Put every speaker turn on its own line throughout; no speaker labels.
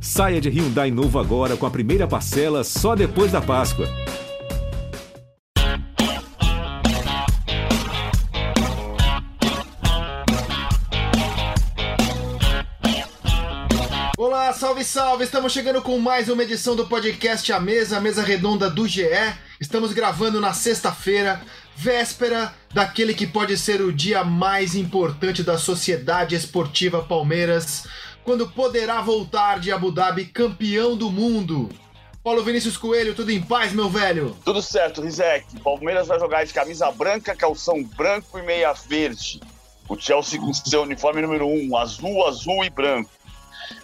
Saia de Hyundai novo agora com a primeira parcela só depois da Páscoa.
Olá, salve, salve! Estamos chegando com mais uma edição do podcast A Mesa, a mesa redonda do GE. Estamos gravando na sexta-feira, véspera daquele que pode ser o dia mais importante da Sociedade Esportiva Palmeiras, quando poderá voltar de Abu Dhabi campeão do mundo. Paulo Vinícius Coelho, tudo em paz, meu velho?
Tudo certo, Rizek. Palmeiras vai jogar de camisa branca, calção branco e meia verde. O Chelsea com seu uniforme número 1, um, azul, azul e branco.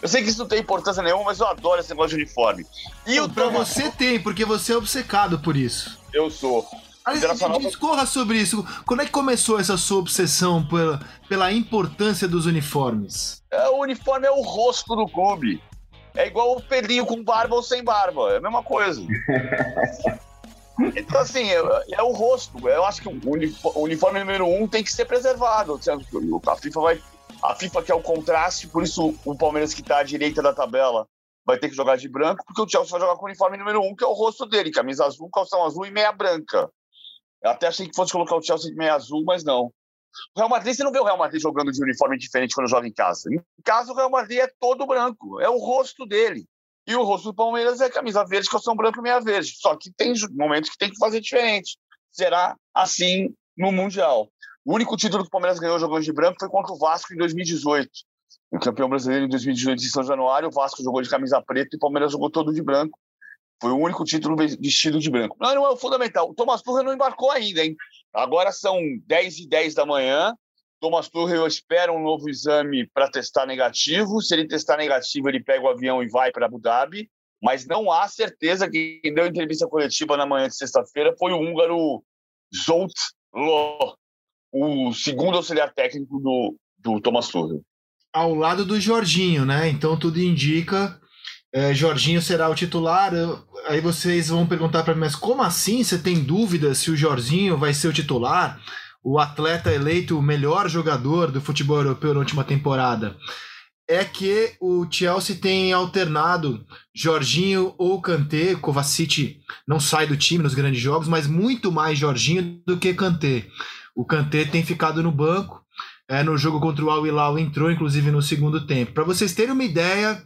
Eu sei que isso não tem importância nenhuma, mas eu adoro esse negócio de uniforme.
E o pra Thomas... você tem, porque você é obcecado por isso.
Eu sou.
Aliás, discorra sobre isso. Quando é que começou essa sua obsessão pela, pela importância dos uniformes?
É, o uniforme é o rosto do clube. É igual o Pedrinho com barba ou sem barba. É a mesma coisa. Então, assim, é, é, o rosto. Eu acho que o uniforme número um tem que ser preservado. A FIFA vai a FIFA quer o contraste, por isso o Palmeiras que está à direita da tabela vai ter que jogar de branco, porque o Chelsea vai jogar com o uniforme número um, que é o rosto dele, camisa azul, calção azul e meia branca. Eu até achei que fosse colocar o Chelsea de meia azul, mas não. O Real Madrid, você não vê o Real Madrid jogando de uniforme diferente quando joga em casa. Em casa, o Real Madrid é todo branco, é o rosto dele. E o rosto do Palmeiras é camisa verde, calção branco e meia verde. Só que tem momentos que tem que fazer diferente. Será assim no Mundial. O único título que o Palmeiras ganhou jogando de branco foi contra o Vasco em 2018. O campeão brasileiro em 2018 em São Januário, o Vasco jogou de camisa preta e o Palmeiras jogou todo de branco. Foi o único título vestido de branco. Não, não é o fundamental. O Thomas Tuchel não embarcou ainda, hein? Agora são 10 e 10 da manhã. Thomas Tuchel espera um novo exame para testar negativo. Se ele testar negativo, ele pega o avião e vai para Abu Dhabi. Mas não há certeza que quem deu entrevista coletiva na manhã de sexta-feira foi o húngaro Zolt Lo, o segundo auxiliar técnico do, do Thomas Tuchel.
Ao lado do Jorginho, né? Então tudo indica. É, Jorginho será o titular. Aí vocês vão perguntar para mim, mas como assim? Você tem dúvida se o Jorginho vai ser o titular? O atleta eleito o melhor jogador do futebol europeu na última temporada. É que o Chelsea tem alternado Jorginho ou Kanté. Kovacic não sai do time nos grandes jogos, mas muito mais Jorginho do que Kanté. O Kanté tem ficado no banco. É, no jogo contra o Al Hilal entrou, inclusive, no segundo tempo. Para vocês terem uma ideia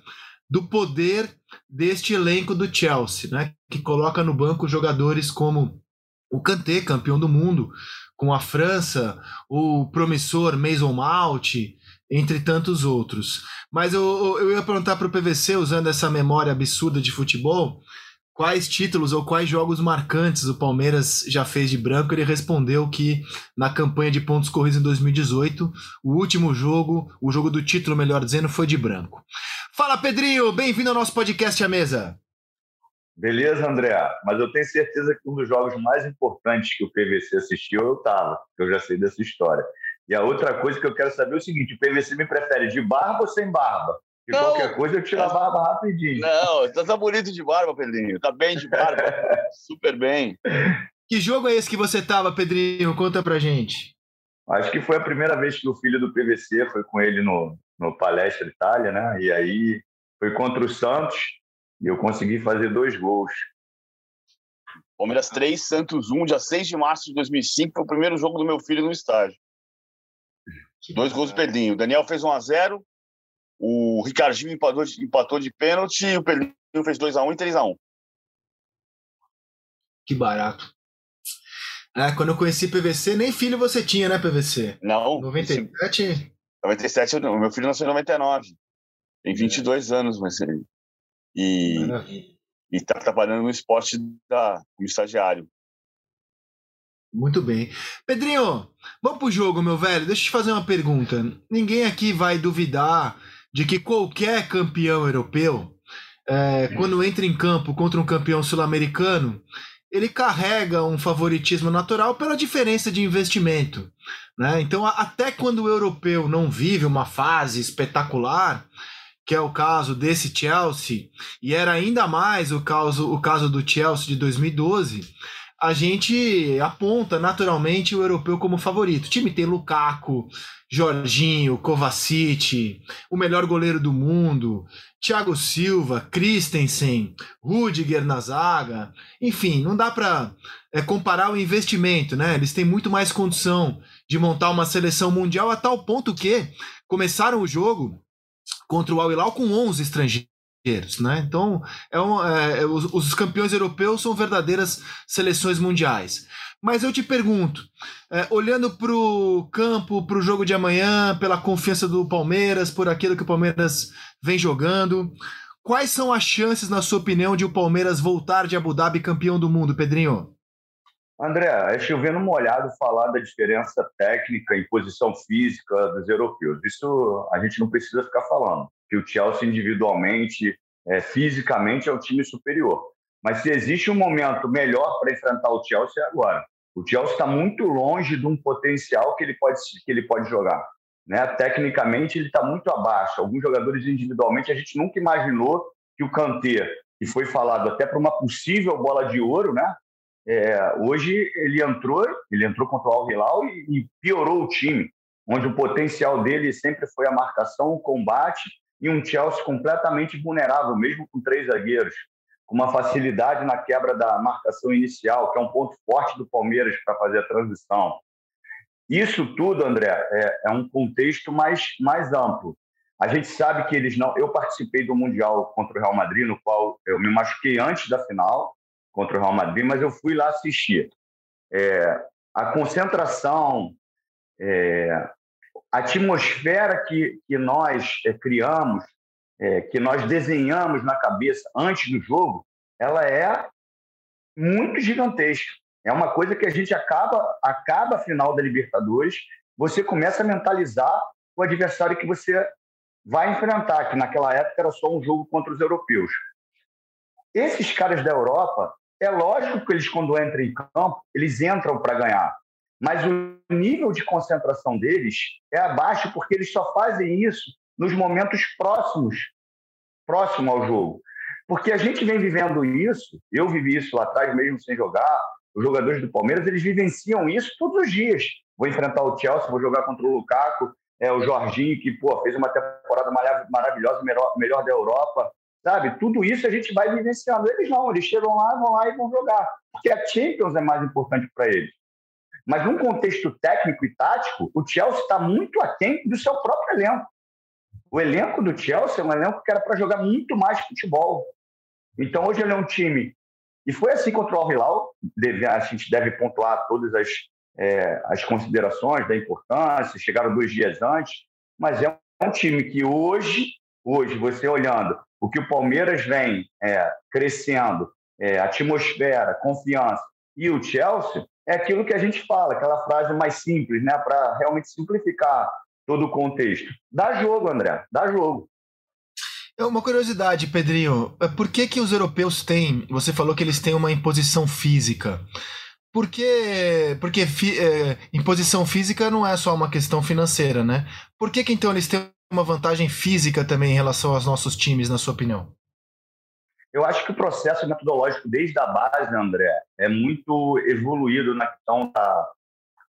do poder deste elenco do Chelsea, né? que coloca no banco jogadores como o Kanté, campeão do mundo, com a França, o promissor Mason Mount, entre tantos outros. Mas eu, eu ia perguntar para o PVC, usando essa memória absurda de futebol, quais títulos ou quais jogos marcantes o Palmeiras já fez de branco, ele respondeu que na campanha de pontos corridos em 2018, o último jogo, o jogo do título, melhor dizendo, foi de branco. Fala, Pedrinho, bem-vindo ao nosso podcast à mesa.
Beleza, André, mas eu tenho certeza que um dos jogos mais importantes que o PVC assistiu eu estava, eu já sei dessa história. E a outra coisa que eu quero saber é o seguinte: o PVC me prefere de barba ou sem barba? E não, qualquer coisa eu tiro a barba rapidinho.
Não, tá, tá bonito de barba, Pedrinho. Tá bem de barba. Super bem.
Que jogo é esse que você tava, Pedrinho? Conta pra gente.
Acho que foi a primeira vez que o filho do PVC foi com ele no, no Palestra Itália, né? E aí foi contra o Santos e eu consegui fazer dois gols.
Palmeiras 3, Santos 1, dia 6 de março de 2005, foi o primeiro jogo do meu filho no estádio. Dois gols do Pedrinho. O Daniel fez 1 a 0 o Ricardinho empatou de, empatou de pênalti e o Pedrinho fez 2x1 e 3x1.
Que barato. É, quando eu conheci PVC, nem filho você tinha, né, PVC?
Não.
97?
97, o meu filho nasceu em 99. Tem 22 é. anos, mas ele. E, e tá trabalhando no esporte da, como estagiário.
Muito bem. Pedrinho, vamos pro jogo, meu velho. Deixa eu te fazer uma pergunta. Ninguém aqui vai duvidar de que qualquer campeão europeu, é, quando entra em campo contra um campeão sul-americano, ele carrega um favoritismo natural pela diferença de investimento. Né? Então, até quando o europeu não vive uma fase espetacular, que é o caso desse Chelsea, e era ainda mais o caso, o caso do Chelsea de 2012, a gente aponta naturalmente o europeu como favorito. O time tem Lukaku, Jorginho, Kovacic, o melhor goleiro do mundo, Thiago Silva, Christensen, Rudiger na zaga. Enfim, não dá para é, comparar o investimento, né? Eles têm muito mais condição de montar uma seleção mundial a tal ponto que começaram o jogo contra o Al Hilal com 11 estrangeiros né? Então, é um, é, é, os, os, campeões europeus são verdadeiras seleções mundiais. Mas eu te pergunto, é, olhando para o campo, para o jogo de amanhã, pela confiança do Palmeiras, por aquilo que o Palmeiras vem jogando, quais são as chances, na sua opinião, de o Palmeiras voltar de Abu Dhabi campeão do mundo, Pedrinho?
André, é chovendo molhado falar da diferença técnica em posição física dos europeus. Isso a gente não precisa ficar falando que o Chelsea individualmente, é, fisicamente, é o time superior. Mas se existe um momento melhor para enfrentar o Chelsea é agora. O Chelsea está muito longe de um potencial que ele pode, que ele pode jogar. Né? Tecnicamente, ele está muito abaixo. Alguns jogadores individualmente, a gente nunca imaginou que o Kanté, que foi falado até para uma possível bola de ouro, né? É, hoje ele entrou, ele entrou contra o Al Hilal e, e piorou o time, onde o potencial dele sempre foi a marcação, o combate e um Chelsea completamente vulnerável, mesmo com três zagueiros, com uma facilidade na quebra da marcação inicial, que é um ponto forte do Palmeiras para fazer a transição. Isso tudo, André, é, é, um contexto mais, mais amplo. A gente sabe que eles não. Eu participei do Mundial contra o Real Madrid, no qual eu me machuquei antes da final contra o Real Madrid, mas eu fui lá assistir. É, a concentração, é, a atmosfera que, que nós é, criamos, é, que nós desenhamos na cabeça antes do jogo, ela é muito gigantesca. É uma coisa que a gente acaba, acaba a final da Libertadores, você começa a mentalizar o adversário que você vai enfrentar, que naquela época era só um jogo contra os europeus. Esses caras da Europa, é lógico que eles, quando entram em campo, eles entram para ganhar mas o nível de concentração deles é abaixo porque eles só fazem isso nos momentos próximos, próximo ao jogo. Porque a gente vem vivendo isso, eu vivi isso lá atrás mesmo sem jogar, os jogadores do Palmeiras, eles vivenciam isso todos os dias. Vou enfrentar o Chelsea, vou jogar contra o Lukaku, é, o Jorginho, que pô, fez uma temporada maravilhosa, melhor, melhor da Europa, sabe? Tudo isso a gente vai vivenciando. Eles não, eles chegam lá, vão lá e vão jogar. Porque a Champions é mais importante para eles. Mas num contexto técnico e tático, o Chelsea está muito aquém do seu próprio elenco. O elenco do Chelsea é um elenco que era para jogar muito mais futebol. Então hoje ele é um time e foi assim contra o Al Hilal. a gente deve pontuar todas as, é, as considerações da importância. Chegaram dois dias antes, mas é um time que hoje, hoje você olhando o que o Palmeiras vem é, crescendo, é, atmosfera, confiança e o Chelsea é aquilo que a gente fala, aquela frase mais simples, né, para realmente simplificar todo o contexto. Dá jogo, André, dá jogo.
É uma curiosidade, Pedrinho. É, por que, que os europeus têm. Você falou que eles têm uma imposição física. Por que, porque é, imposição física não é só uma questão financeira, né? Por que, que então eles têm uma vantagem física também em relação aos nossos times, na sua opinião?
Eu acho que o processo metodológico desde a base, André, é muito evoluído na questão da,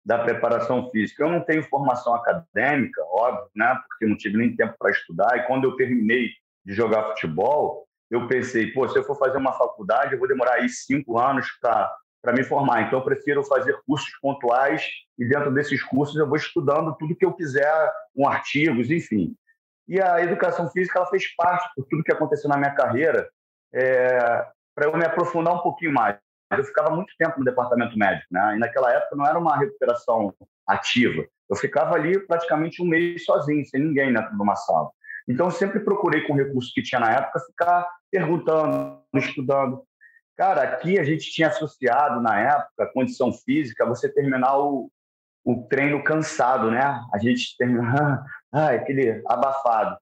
da preparação física. Eu não tenho formação acadêmica, óbvio, né? Porque não tive nem tempo para estudar. E quando eu terminei de jogar futebol, eu pensei, pô, se eu for fazer uma faculdade, eu vou demorar aí cinco anos para me formar. Então, eu prefiro fazer cursos pontuais e dentro desses cursos eu vou estudando tudo que eu quiser, com artigos, enfim. E a educação física ela fez parte por tudo que aconteceu na minha carreira é, para eu me aprofundar um pouquinho mais. Eu ficava muito tempo no departamento médico, né? E naquela época não era uma recuperação ativa. Eu ficava ali praticamente um mês sozinho, sem ninguém dentro de uma sala. Então, eu sempre procurei, com o recurso que tinha na época, ficar perguntando, estudando. Cara, aqui a gente tinha associado, na época, condição física, você terminar o, o treino cansado, né? A gente terminar, ah, aquele abafado.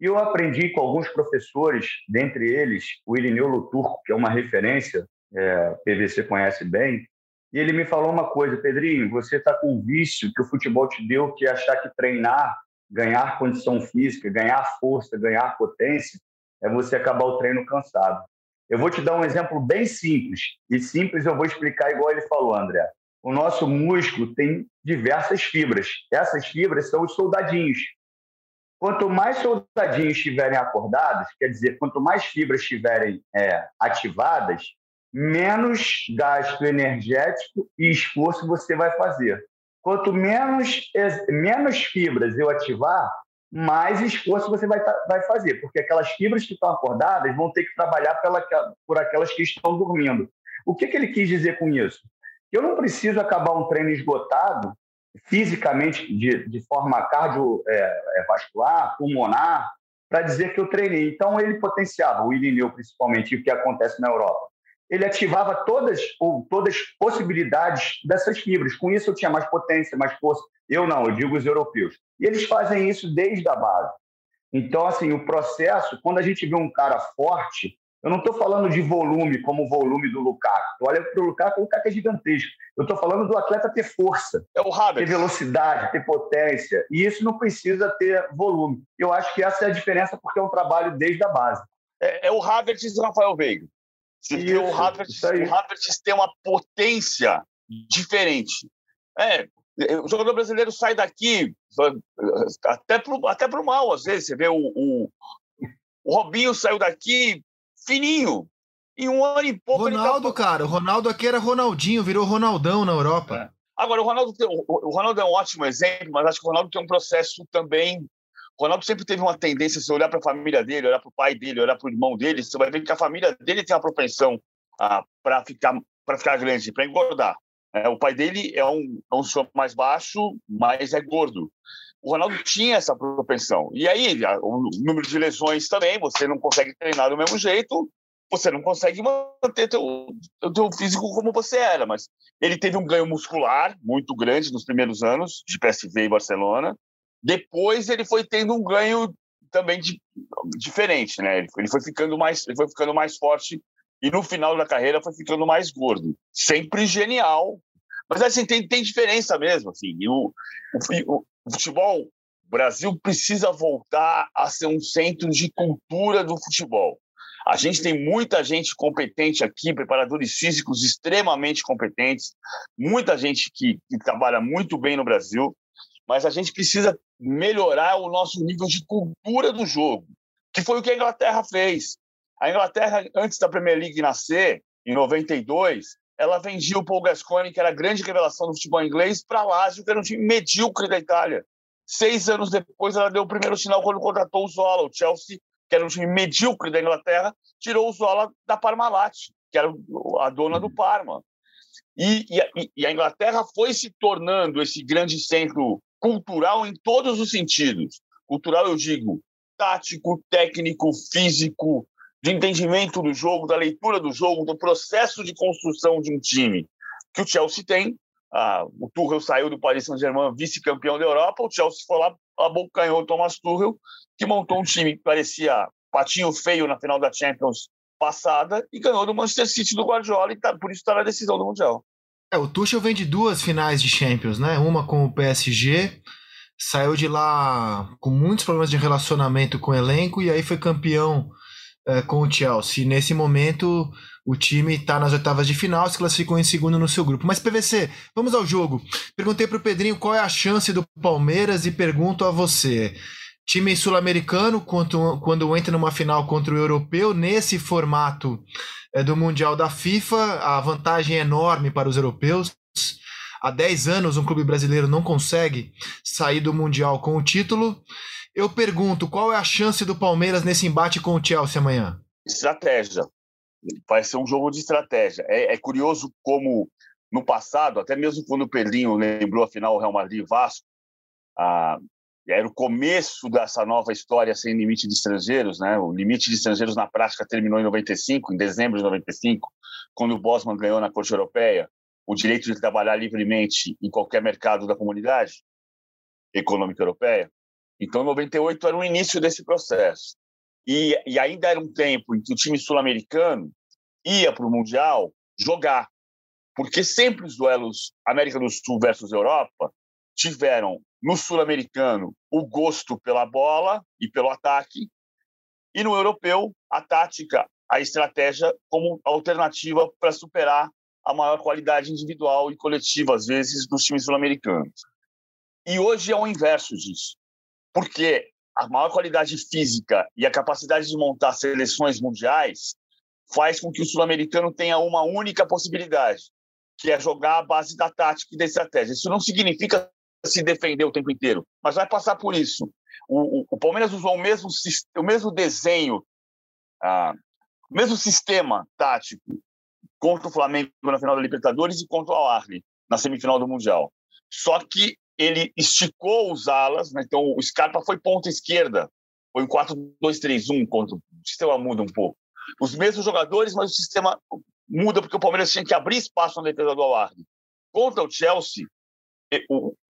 E eu aprendi com alguns professores, dentre eles o Irineu Luturco, que é uma referência, é, PVC conhece bem, e ele me falou uma coisa, Pedrinho, você está com o vício que o futebol te deu, que é achar que treinar, ganhar condição física, ganhar força, ganhar potência, é você acabar o treino cansado. Eu vou te dar um exemplo bem simples. E simples eu vou explicar igual ele falou, André. O nosso músculo tem diversas fibras. Essas fibras são os soldadinhos. Quanto mais soldadinhos estiverem acordados, quer dizer, quanto mais fibras estiverem é, ativadas, menos gasto energético e esforço você vai fazer. Quanto menos, menos fibras eu ativar, mais esforço você vai, vai fazer, porque aquelas fibras que estão acordadas vão ter que trabalhar pela, por aquelas que estão dormindo. O que, que ele quis dizer com isso? Eu não preciso acabar um treino esgotado fisicamente, de, de forma cardiovascular, é, pulmonar, para dizer que eu treinei. Então, ele potenciava, o Irineu principalmente, o que acontece na Europa. Ele ativava todas ou todas as possibilidades dessas fibras. Com isso, eu tinha mais potência, mais força. Eu não, eu digo os europeus. E eles fazem isso desde a base. Então, assim, o processo, quando a gente vê um cara forte, eu não estou falando de volume como o volume do Lukaku. Olha para o Lukaku, o Lukaku é gigantesco. Eu estou falando do atleta ter força,
é o Havertz.
ter velocidade, ter potência. E isso não precisa ter volume. Eu acho que essa é a diferença porque é um trabalho desde a base.
É, é o Havertz e o Rafael Veiga. Isso, o Havertz, o Havertz tem uma potência diferente. É, o jogador brasileiro sai daqui até para até o mal, às vezes. Você vê o, o, o Robinho saiu daqui fininho. Em um ano e pouco.
Ronaldo, tá... cara, o Ronaldo aqui era Ronaldinho, virou Ronaldão na Europa.
É. Agora, o Ronaldo, o Ronaldo é um ótimo exemplo, mas acho que o Ronaldo tem um processo também. O Ronaldo sempre teve uma tendência, se olhar para a família dele, olhar para o pai dele, olhar para o irmão dele, você vai ver que a família dele tem uma propensão ah, para ficar, ficar grande, para engordar. É, o pai dele é um, é um senhor mais baixo, mas é gordo. O Ronaldo tinha essa propensão. E aí, o número de lesões também, você não consegue treinar do mesmo jeito, você não consegue manter teu, teu físico como você era, mas ele teve um ganho muscular muito grande nos primeiros anos de PSV e Barcelona. Depois ele foi tendo um ganho também de, diferente, né? Ele foi, ele foi ficando mais, ele foi ficando mais forte e no final da carreira foi ficando mais gordo. Sempre genial, mas assim tem, tem diferença mesmo, assim. o, o, o futebol, o Brasil precisa voltar a ser um centro de cultura do futebol. A gente tem muita gente competente aqui, preparadores físicos extremamente competentes, muita gente que, que trabalha muito bem no Brasil, mas a gente precisa melhorar o nosso nível de cultura do jogo, que foi o que a Inglaterra fez. A Inglaterra, antes da Premier League nascer, em 92, ela vendia o Paul Gascoigne, que era a grande revelação do futebol inglês, para Lazio, que era um time medíocre da Itália. Seis anos depois, ela deu o primeiro sinal quando contratou o Zola. O Chelsea, que era um time medíocre da Inglaterra, tirou o Zola da Parmalat, que era a dona do Parma. E, e, e a Inglaterra foi se tornando esse grande centro cultural em todos os sentidos. Cultural, eu digo, tático, técnico, físico, de entendimento do jogo, da leitura do jogo, do processo de construção de um time que o Chelsea tem. Ah, o Tuchel saiu do Paris Saint-Germain vice-campeão da Europa, o Chelsea foi lá, abocanhou o Thomas Tuchel, que montou um time que parecia patinho feio na final da Champions passada e ganhou do Manchester City do Guardiola e tá, por isso está na decisão do Mundial.
É, o Tuchel vem de duas finais de Champions, né? Uma com o PSG, saiu de lá com muitos problemas de relacionamento com o elenco e aí foi campeão é, com o Chelsea. Nesse momento, o time está nas oitavas de final, se classificou em segundo no seu grupo. Mas, PVC, vamos ao jogo. Perguntei para o Pedrinho qual é a chance do Palmeiras e pergunto a você. Time sul-americano, quando, quando entra numa final contra o europeu, nesse formato é, do Mundial da FIFA, a vantagem é enorme para os europeus. Há 10 anos, um clube brasileiro não consegue sair do Mundial com o título. Eu pergunto, qual é a chance do Palmeiras nesse embate com o Chelsea amanhã?
Estratégia. Vai ser um jogo de estratégia. É, é curioso como, no passado, até mesmo quando o Pedrinho lembrou a final Real Madrid-Vasco, ah, era o começo dessa nova história sem limite de estrangeiros, né? O limite de estrangeiros na prática terminou em 95, em dezembro de 95, quando o Bosman ganhou na Corte Europeia o direito de trabalhar livremente em qualquer mercado da comunidade econômica europeia. Então, 98 era o início desse processo. E, e ainda era um tempo em que o time sul-americano ia para o Mundial jogar, porque sempre os duelos América do Sul versus Europa tiveram no sul-americano o gosto pela bola e pelo ataque, e no europeu a tática a estratégia como alternativa para superar a maior qualidade individual e coletiva, às vezes, dos times sul-americanos. E hoje é o inverso disso, porque a maior qualidade física e a capacidade de montar seleções mundiais faz com que o sul-americano tenha uma única possibilidade, que é jogar a base da tática e da estratégia. Isso não significa se defender o tempo inteiro, mas vai passar por isso. O, o, o Palmeiras usou o mesmo, o mesmo desenho, ah, o mesmo sistema tático contra o Flamengo na final da Libertadores e contra o Al-Ahly na semifinal do Mundial. Só que ele esticou os alas, né? então o Scarpa foi ponta esquerda, foi um 4-2-3-1 contra o sistema muda um pouco. Os mesmos jogadores, mas o sistema muda porque o Palmeiras tinha que abrir espaço na defesa do Al-Ahly. Contra o Chelsea,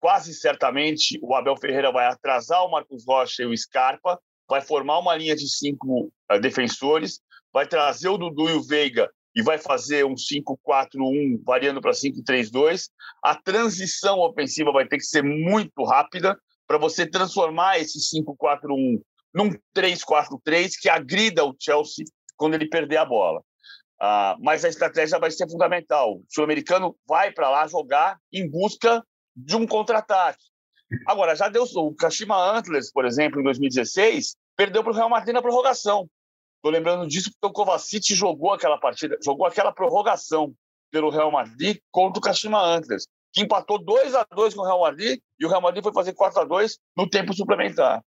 quase certamente o Abel Ferreira vai atrasar o Marcos Rocha e o Scarpa, vai formar uma linha de cinco uh, defensores, vai trazer o Dudu e o Veiga e vai fazer um 5-4-1 variando para 5-3-2. A transição ofensiva vai ter que ser muito rápida para você transformar esse 5-4-1 num 3-4-3 que agrida o Chelsea quando ele perder a bola. Uh, mas a estratégia vai ser fundamental. O sul-americano vai para lá jogar em busca de um contra-ataque. Agora, já deu o Kashima Antlers, por exemplo, em 2016, perdeu para o Real Madrid na prorrogação. Estou lembrando disso porque o Kovacic jogou aquela partida, jogou aquela prorrogação pelo Real Madrid contra o Kashima Antlers, que empatou 2 a 2 com o Real Madrid e o Real Madrid foi fazer 4 a 2 no tempo suplementar.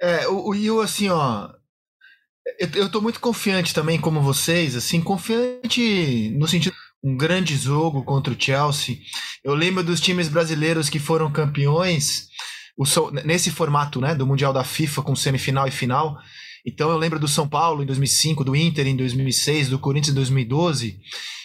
É, o, o assim, ó, eu, estou muito confiante também, como vocês, assim, confiante no sentido um grande jogo contra o Chelsea. Eu lembro dos times brasileiros que foram campeões o, nesse formato né, do Mundial da FIFA com semifinal e final. Então eu lembro do São Paulo em 2005, do Inter em 2006, do Corinthians em 2012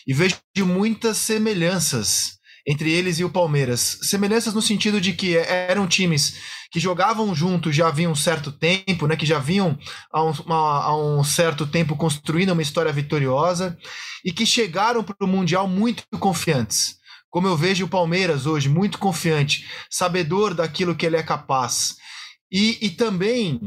e vejo muitas semelhanças entre eles e o Palmeiras. Semelhanças no sentido de que eram times que jogavam juntos já havia um certo tempo, né, que já vinham há um, há um certo tempo construindo uma história vitoriosa e que chegaram para o Mundial muito confiantes. Como eu vejo o Palmeiras hoje, muito confiante, sabedor daquilo que ele é capaz. E, e também,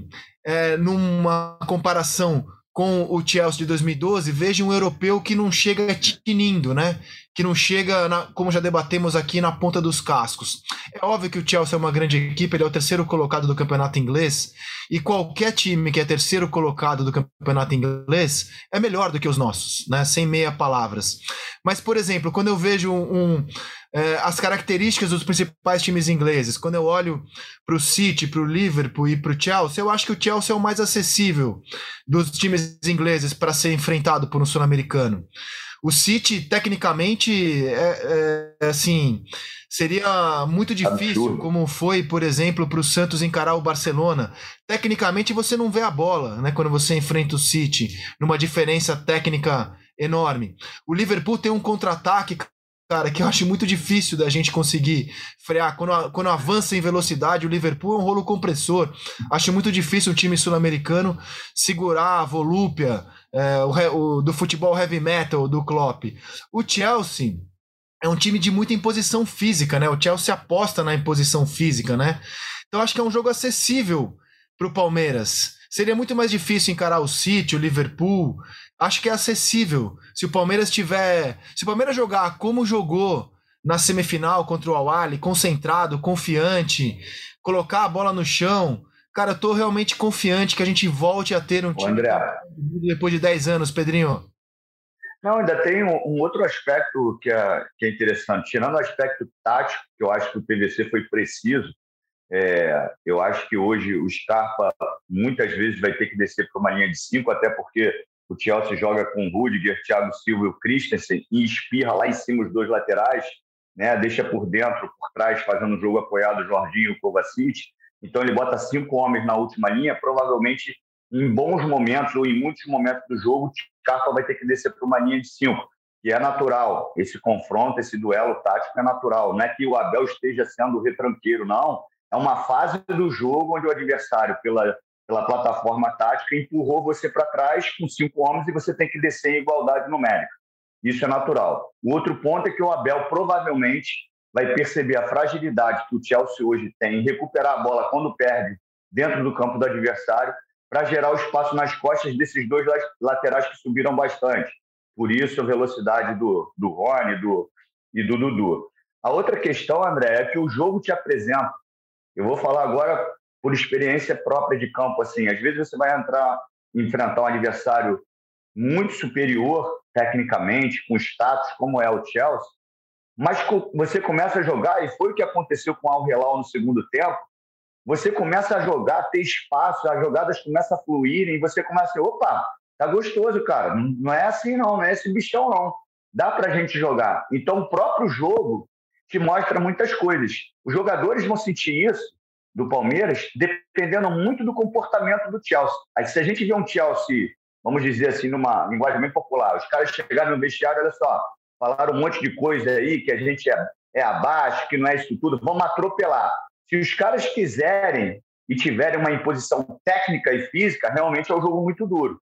é, numa comparação com o Chelsea de 2012, vejo um europeu que não chega tinindo, né? que não chega, na, como já debatemos aqui, na ponta dos cascos. É óbvio que o Chelsea é uma grande equipe, ele é o terceiro colocado do campeonato inglês, e qualquer time que é terceiro colocado do campeonato inglês é melhor do que os nossos, né? sem meia palavras. Mas, por exemplo, quando eu vejo um é, as características dos principais times ingleses, quando eu olho para o City, para o Liverpool e para o Chelsea, eu acho que o Chelsea é o mais acessível dos times ingleses para ser enfrentado por um sul-americano. O City, tecnicamente, é, é, é assim, seria muito difícil, Absurdo. como foi, por exemplo, para o Santos encarar o Barcelona. Tecnicamente, você não vê a bola, né? Quando você enfrenta o City, numa diferença técnica enorme. O Liverpool tem um contra-ataque, cara, que eu acho muito difícil da gente conseguir frear. Quando, quando avança em velocidade, o Liverpool é um rolo compressor. Acho muito difícil um time sul-americano segurar a volúpia é, o, o, do futebol heavy metal do Klopp. O Chelsea é um time de muita imposição física, né? O Chelsea aposta na imposição física, né? Então acho que é um jogo acessível para o Palmeiras. Seria muito mais difícil encarar o City, o Liverpool. Acho que é acessível. Se o Palmeiras tiver. Se o Palmeiras jogar como jogou na semifinal contra o Awali, concentrado, confiante, colocar a bola no chão, Cara, eu tô realmente confiante que a gente volte a ter um time
André.
depois de 10 anos, Pedrinho.
Não, ainda tem um, um, outro aspecto que é, que é interessante. Tirando o aspecto tático, que eu acho que o PVC foi preciso, é, eu acho que hoje o Scarpa muitas vezes vai ter que descer para uma linha de cinco, até porque o Chelsea joga com o Rudiger, Thiago Silva e o Christensen e espirra lá em cima os dois laterais, né? deixa por dentro, por trás, fazendo o jogo apoiado o Jorginho e o Kovacic. Então ele bota cinco homens na última linha, provavelmente em bons momentos ou em muitos momentos do jogo, o Scarpa vai ter que descer para uma linha de cinco, que é natural. Esse confronto, esse duelo tático é natural. Não é que o Abel esteja sendo retranqueiro, não. É uma fase do jogo onde o adversário, pela, pela plataforma tática, empurrou você para trás com cinco homens e você tem que descer em igualdade numérica. Isso é natural. O outro ponto é que o Abel provavelmente vai perceber a fragilidade que o Chelsea hoje tem em recuperar a bola quando perde dentro do campo do adversário para gerar o espaço nas costas desses dois laterais que subiram bastante. Por isso a velocidade do, do Rony do, e do Dudu. A outra questão, André, é que o jogo te apresenta. Eu vou falar agora por experiência própria de campo. Assim, às vezes você vai entrar, enfrentar um adversário muito superior tecnicamente, com status como é o Chelsea, mas você começa a jogar, e foi o que aconteceu com o Al Hilal no segundo tempo, você começa a jogar, ter espaço, as jogadas começam a fluírem, e você começa a opa, tá gostoso, cara, não é assim não, não é esse bichão não, dá pra gente jogar. Então o próprio jogo te mostra muitas coisas. Os jogadores vão sentir isso do Palmeiras dependendo muito do comportamento do Chelsea. Aí se a gente vê um Chelsea, vamos dizer assim, numa linguagem bem popular, os caras chegaram no vestiário, olha só, falaram um monte de coisa aí, que a gente é, é abaixo, que não é isso tudo, vamos atropelar. Se os caras quiserem e tiverem uma imposição técnica e física, realmente é um jogo muito duro.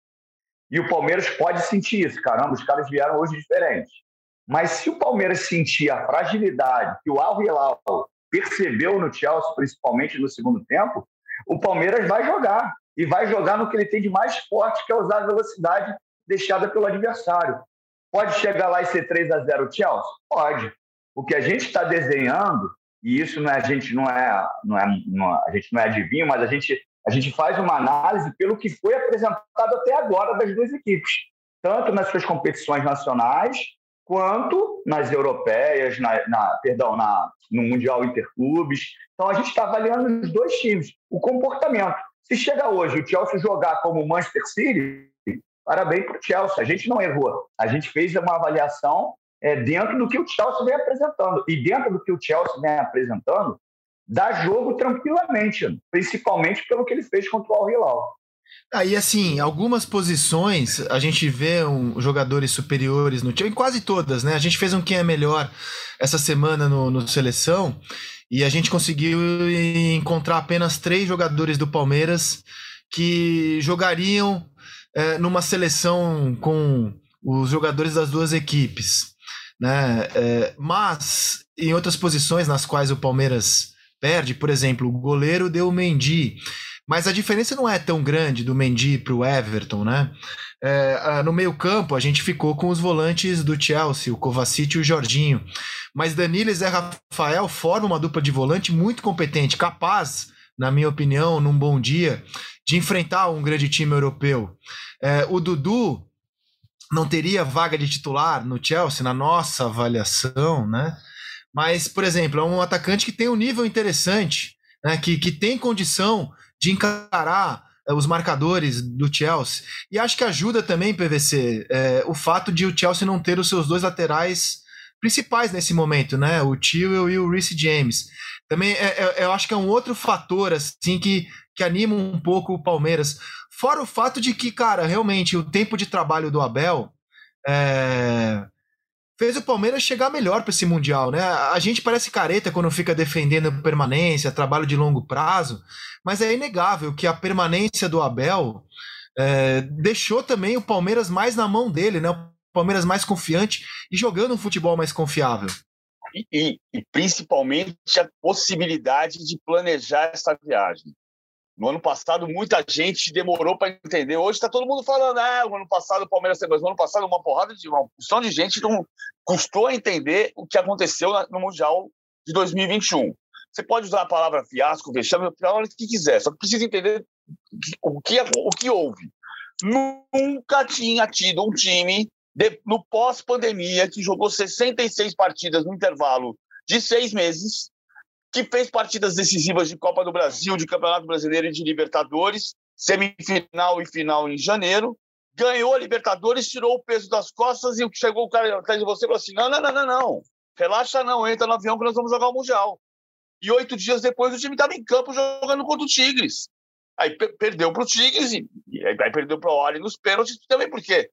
E o Palmeiras pode sentir isso. Caramba, os caras vieram hoje diferentes. Mas se o Palmeiras sentir a fragilidade que o Al Hilal percebeu no Chelsea, principalmente no segundo tempo, o Palmeiras vai jogar. E vai jogar no que ele tem de mais forte, que é usar a velocidade deixada pelo adversário. Pode chegar lá e ser 3 a 0 o Chelsea? Pode. O que a gente está desenhando e isso não é, a gente não é, não é, não, a gente não é adivinho, mas a gente, a gente faz uma análise pelo que foi apresentado até agora das duas equipes, tanto nas suas competições nacionais quanto nas europeias, na, na perdão, na, no Mundial Interclubes. Então a gente está avaliando os dois times, o comportamento. Se chega hoje o Chelsea jogar como o Manchester City, parabéns para o Chelsea. A gente não errou. A gente fez uma avaliação é, dentro do que o Chelsea vem apresentando. E dentro do que o Chelsea vem apresentando, dá jogo tranquilamente, principalmente pelo que ele fez contra o Al Hilal.
Aí, assim, algumas posições a gente vê um, jogadores superiores no time, quase todas, né? A gente fez um quem é melhor essa semana no, no Seleção e a gente conseguiu encontrar apenas três jogadores do Palmeiras que jogariam é, numa seleção com os jogadores das duas equipes né? É, mas em outras posições nas quais o Palmeiras perde, por exemplo, o goleiro deu o Mendy. Mas a diferença não é tão grande do Mendy para o Everton, né? É, no meio-campo, a gente ficou com os volantes do Chelsea, o Kovacic e o Jorginho. Mas Danilo e Zé Rafael formam uma dupla de volante muito competente, capaz, na minha opinião, num bom dia, de enfrentar um grande time europeu. É, o Dudu não teria vaga de titular no Chelsea, na nossa avaliação, né? Mas, por exemplo, é um atacante que tem um nível interessante, né? que, que tem condição de encarar é, os marcadores do Chelsea. E acho que ajuda também, PVC, é, o fato de o Chelsea não ter os seus dois laterais principais nesse momento, né? O Tio e o Reece James. Também é, é, eu acho que é um outro fator assim que, que anima um pouco o Palmeiras. Fora o fato de que, cara, realmente o tempo de trabalho do Abel é, fez o Palmeiras chegar melhor para esse Mundial, né? A gente parece careta quando fica defendendo permanência, trabalho de longo prazo, mas é inegável que a permanência do Abel é, deixou também o Palmeiras mais na mão dele, né? O Palmeiras mais confiante e jogando um futebol mais confiável.
E, e, e principalmente a possibilidade de planejar essa viagem. No ano passado, muita gente demorou para entender. Hoje está todo mundo falando, ah, no ano passado o Palmeiras mas no ano passado uma porrada de uma porção de gente não custou a entender o que aconteceu no Mundial de 2021. Você pode usar a palavra fiasco, vexame, a palavra que quiser, só que precisa entender o que, o que houve. Nunca tinha tido um time de, no pós-pandemia que jogou 66 partidas no intervalo de seis meses que fez partidas decisivas de Copa do Brasil, de Campeonato Brasileiro e de Libertadores, semifinal e final em janeiro, ganhou a Libertadores, tirou o peso das costas e chegou o cara atrás de você e falou assim: não, não, não, não, não, relaxa não, entra no avião que nós vamos jogar o Mundial. E oito dias depois o time estava em campo jogando contra o Tigres. Aí perdeu para o Tigres e, aí perdeu para o Oli nos pênaltis também, porque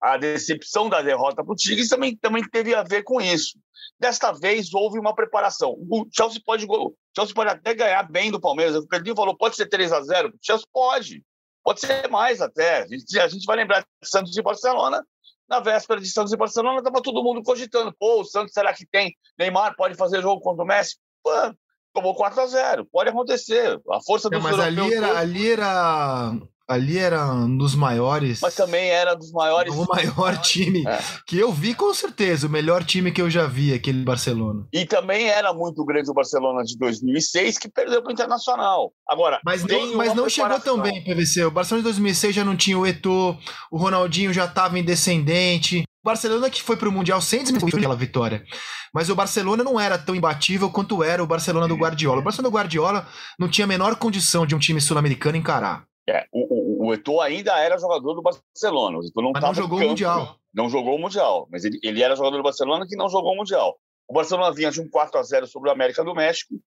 a decepção da derrota para o Tigres também, também teve a ver com isso. Desta vez houve uma preparação. O Chelsea pode, o Chelsea pode até ganhar bem do Palmeiras. O Pedrinho falou: pode ser 3 a 0 O Chelsea pode. Pode ser mais até. A gente, a gente vai lembrar de Santos e Barcelona. Na véspera de Santos e Barcelona, estava todo mundo cogitando: pô, o Santos será que tem? Neymar pode fazer jogo contra o Messi? Pô, tomou 4 a 0 Pode acontecer. A força do
Mas ali era, ali era Ali era um dos maiores.
Mas também era dos maiores.
O maior time é. que eu vi, com certeza. O melhor time que eu já vi, aquele Barcelona.
E também era muito grande o Barcelona de 2006, que perdeu para o Internacional. Agora.
Mas não, mas não chegou tão bem, PVC. O Barcelona de 2006 já não tinha o Eto'o, o Ronaldinho já estava em descendente. O Barcelona que foi para o Mundial sem desmerecer aquela vitória. Mas o Barcelona não era tão imbatível quanto era o Barcelona do Guardiola. O Barcelona do Guardiola não tinha a menor condição de um time sul-americano encarar.
É, o, o, Eto'o ainda era jogador do Barcelona. O
não, mas não jogou o Mundial.
Não jogou o Mundial, mas ele, ele era jogador do Barcelona que não jogou o Mundial. O Barcelona vinha de um 4 a 0 sobre o América do México,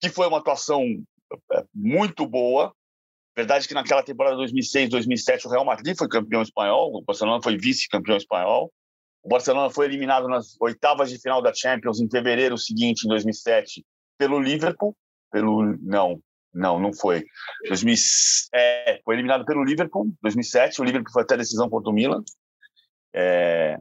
que foi uma atuação é, muito boa. Verdade que naquela temporada 2006, 2007 o Real Madrid foi campeão espanhol, o Barcelona foi vice-campeão espanhol. O Barcelona foi eliminado nas oitavas de final da Champions em fevereiro seguinte, em 2007, pelo Liverpool, pelo não, não, não foi. 2000, é, foi eliminado pelo Liverpool, 2007. O Liverpool foi até a decisão contra o Milan. É,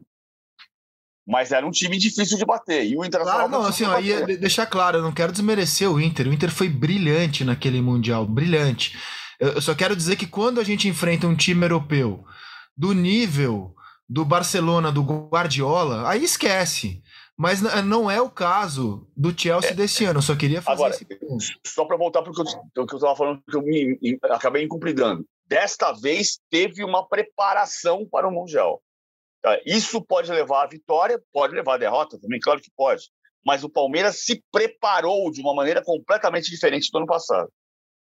mas era um time difícil de bater. E o Internacional.
Claro, não, assim, ó, ia deixar claro, eu não quero desmerecer o Inter. O Inter foi brilhante naquele Mundial, brilhante. Eu só quero dizer que quando a gente enfrenta um time europeu do nível do Barcelona, do Guardiola, aí esquece. Mas não é o caso do Chelsea é, desse ano. Eu só queria fazer
agora, esse ponto. Só para voltar para o que eu estava falando, que eu me, me, acabei incumpridando. Desta vez teve uma preparação para o Mundial. Tá? Isso pode levar à vitória, pode levar à derrota também, claro que pode. Mas o Palmeiras se preparou de uma maneira completamente diferente do ano passado.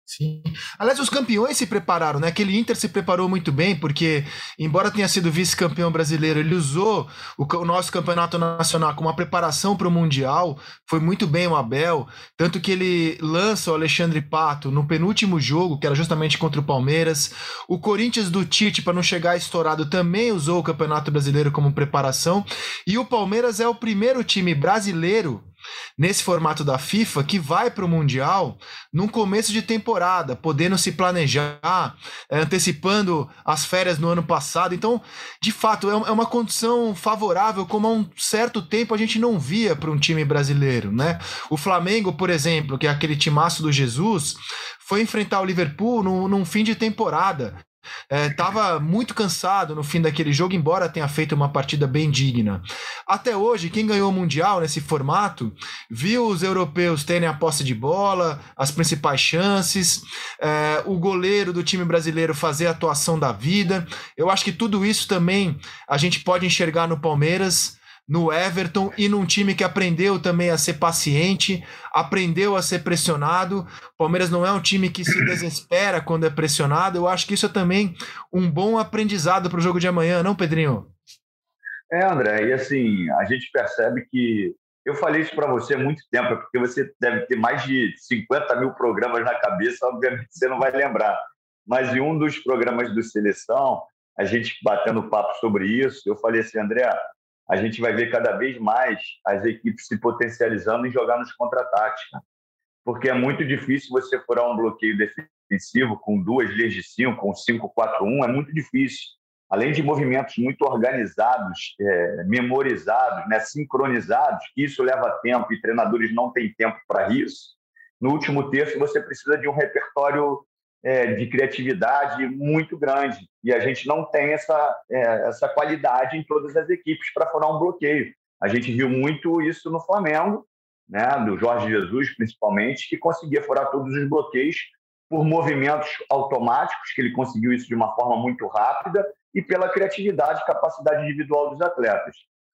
Sim. Aliás, os campeões se prepararam, né? Aquele Inter se preparou muito bem, porque, embora tenha sido vice-campeão brasileiro, ele usou o, o, nosso campeonato nacional como uma preparação para o Mundial. Foi muito bem o Abel. Tanto que ele lança o Alexandre Pato no penúltimo jogo, que era justamente contra o Palmeiras. O Corinthians do Tite, para não chegar estourado, também usou o Campeonato Brasileiro como preparação. E o Palmeiras é o primeiro time brasileiro nesse formato da FIFA que vai para o Mundial num começo de temporada, podendo se planejar, é, antecipando as férias no ano passado. Então, de fato, é, é uma condição favorável, como há um certo tempo a gente não via para um time brasileiro. Né? O Flamengo, por exemplo, que é aquele timaço do Jesus, foi enfrentar o Liverpool num, num fim de temporada. Estava é, muito cansado no fim daquele jogo, embora tenha feito uma partida bem digna. Até hoje, quem ganhou o Mundial nesse formato viu os europeus terem a posse de bola, as principais chances, é, o goleiro do time brasileiro fazer a atuação da vida. Eu acho que tudo isso também a gente pode enxergar no Palmeiras no Everton e num time que aprendeu também a ser paciente, aprendeu a ser pressionado. O Palmeiras não é um time que se desespera quando é pressionado. Eu acho que isso é também um bom aprendizado para o jogo de amanhã, não, Pedrinho?
É, André, e assim, a gente percebe que. Eu falei isso para você há muito tempo, porque você deve ter mais de 50 mil programas na cabeça, obviamente você não vai lembrar. Mas em um dos programas do Seleção, a gente batendo papo sobre isso, eu falei assim, André, a gente vai ver cada vez mais as equipes se potencializando em jogar nos contra-ataques. Porque é muito difícil você furar um bloqueio defensivo com duas linhas de cinco, com 5-4-1, é muito difícil. Além de movimentos muito organizados, é, memorizados, né, sincronizados, que isso leva tempo e treinadores não têm tempo para isso. No último terço, você precisa de um repertório é, de criatividade muito grande. E a gente não tem essa, é, essa qualidade em todas as equipes para furar um bloqueio. A gente viu muito isso no Flamengo, né, do Jorge Jesus principalmente, que conseguia furar todos os bloqueios por movimentos automáticos, que ele conseguiu isso de uma forma muito rápida, e pela criatividade capacidade individual dos atletas.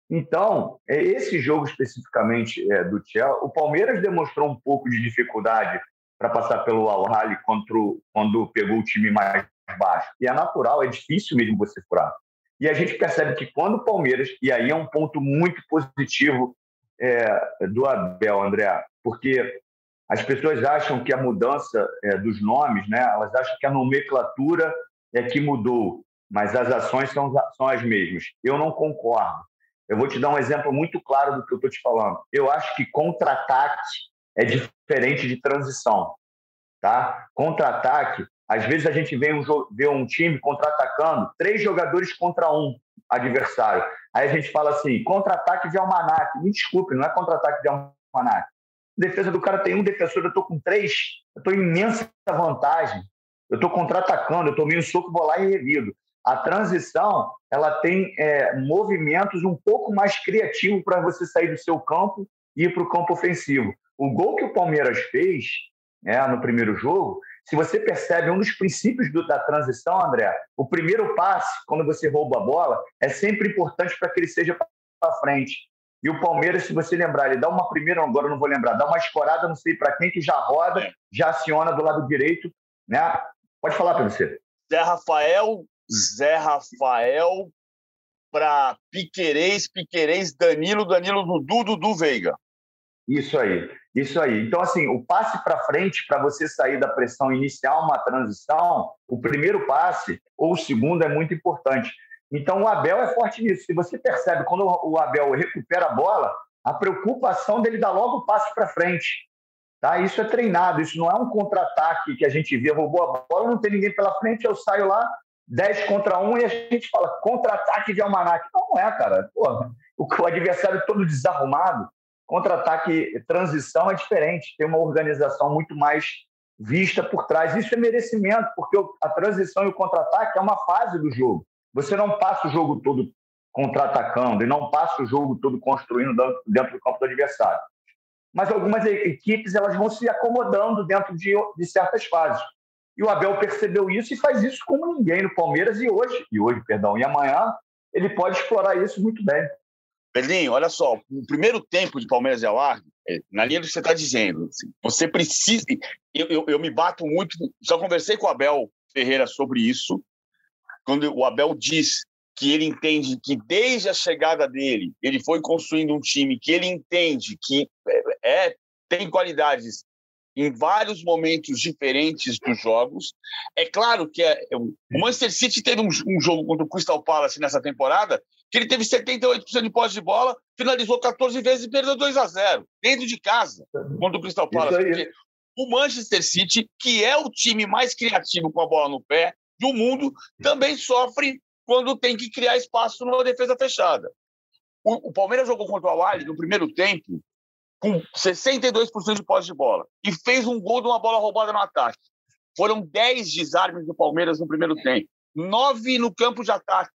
Então, é, esse jogo especificamente é, do Chelsea, o Palmeiras demonstrou um pouco de dificuldade para passar pelo Al Rally quando, quando pegou o time mais baixo. E é natural, é difícil mesmo você furar. E a gente percebe que quando o Palmeiras, e aí é um ponto muito positivo é, do Abel, André, porque as pessoas acham que a mudança é, dos nomes, né, elas acham que a nomenclatura é que mudou, mas as ações são, são as mesmas. Eu não concordo. Eu vou te dar um exemplo muito claro do que eu estou te falando. Eu acho que contra-ataque é diferente de transição. Tá? Contra-ataque, às vezes a gente vê um, vê um time contra-atacando, três jogadores contra um adversário. Aí a gente fala assim, contra-ataque de Almanac. Me desculpe, não é contra-ataque de Almanac. Defesa do cara tem um defensor, eu estou com três, eu estou imensa vantagem. Eu estou contra-atacando, eu tomei um soco, vou lá e revido. A transição, ela tem é, movimentos um pouco mais criativos para você sair do seu campo e ir para o campo ofensivo. O gol que o Palmeiras fez né, no primeiro jogo, se você percebe um dos princípios do, da transição, André, o primeiro passe, quando você rouba a bola, é sempre importante para que ele seja para frente. E o Palmeiras, se você lembrar, ele dá uma primeira, agora eu não vou lembrar, dá uma escorada, não sei para quem, que já roda, já aciona do lado direito. Né? Pode falar para você.
Zé Rafael, Zé Rafael para Piquerez, Piquerez, Danilo, Danilo, Dudu, Dudu, Veiga.
Isso aí, isso aí. Então, assim, o passe para frente, para você sair da pressão inicial, uma transição, o primeiro passe ou o segundo é muito importante. Então, o Abel é forte nisso. Se você percebe, quando o Abel recupera a bola, a preocupação dele dá logo o passe para frente. Tá? Isso é treinado, isso não é um contra-ataque que a gente via, roubou a bola, não tem ninguém pela frente, eu saio lá, 10 contra 1 e a gente fala contra-ataque de Almanac. Não, não é, cara. Porra, o, adversário todo desarrumado, contra-ataque, transição é diferente, tem uma organização muito mais vista por trás. Isso é merecimento, porque a transição e o contra-ataque é uma fase do jogo. Você não passa o jogo todo contra-atacando e não passa o jogo todo construindo dentro do campo do adversário. Mas algumas equipes elas vão se acomodando dentro de, de certas fases. E o Abel percebeu isso e faz isso como ninguém no Palmeiras e hoje, e hoje, perdão, e amanhã ele pode explorar isso muito bem.
Pedrinho, olha só, o primeiro tempo de Palmeiras e Alargue, é, na linha do que você está dizendo, assim, você precisa. Eu, eu, eu, me bato muito. Já conversei com o Abel Ferreira sobre isso, quando o Abel diz que ele entende que desde a chegada dele, ele foi construindo um time que ele entende que é, é tem qualidades em vários momentos diferentes dos jogos. É claro que é, o Manchester City teve um, um, jogo contra o Crystal Palace nessa temporada que ele teve 78% de posse de bola, finalizou 14 vezes e perdeu 2 a 0 dentro de casa contra o Crystal Palace. O Manchester City, que é o time mais criativo com a bola no pé do mundo, também sofre quando tem que criar espaço numa defesa fechada. O, o Palmeiras jogou contra o Al no primeiro tempo com 62% de posse de bola e fez um gol de uma bola roubada no ataque. Foram 10 desarmes do Palmeiras no primeiro tempo, 9 no campo de ataque.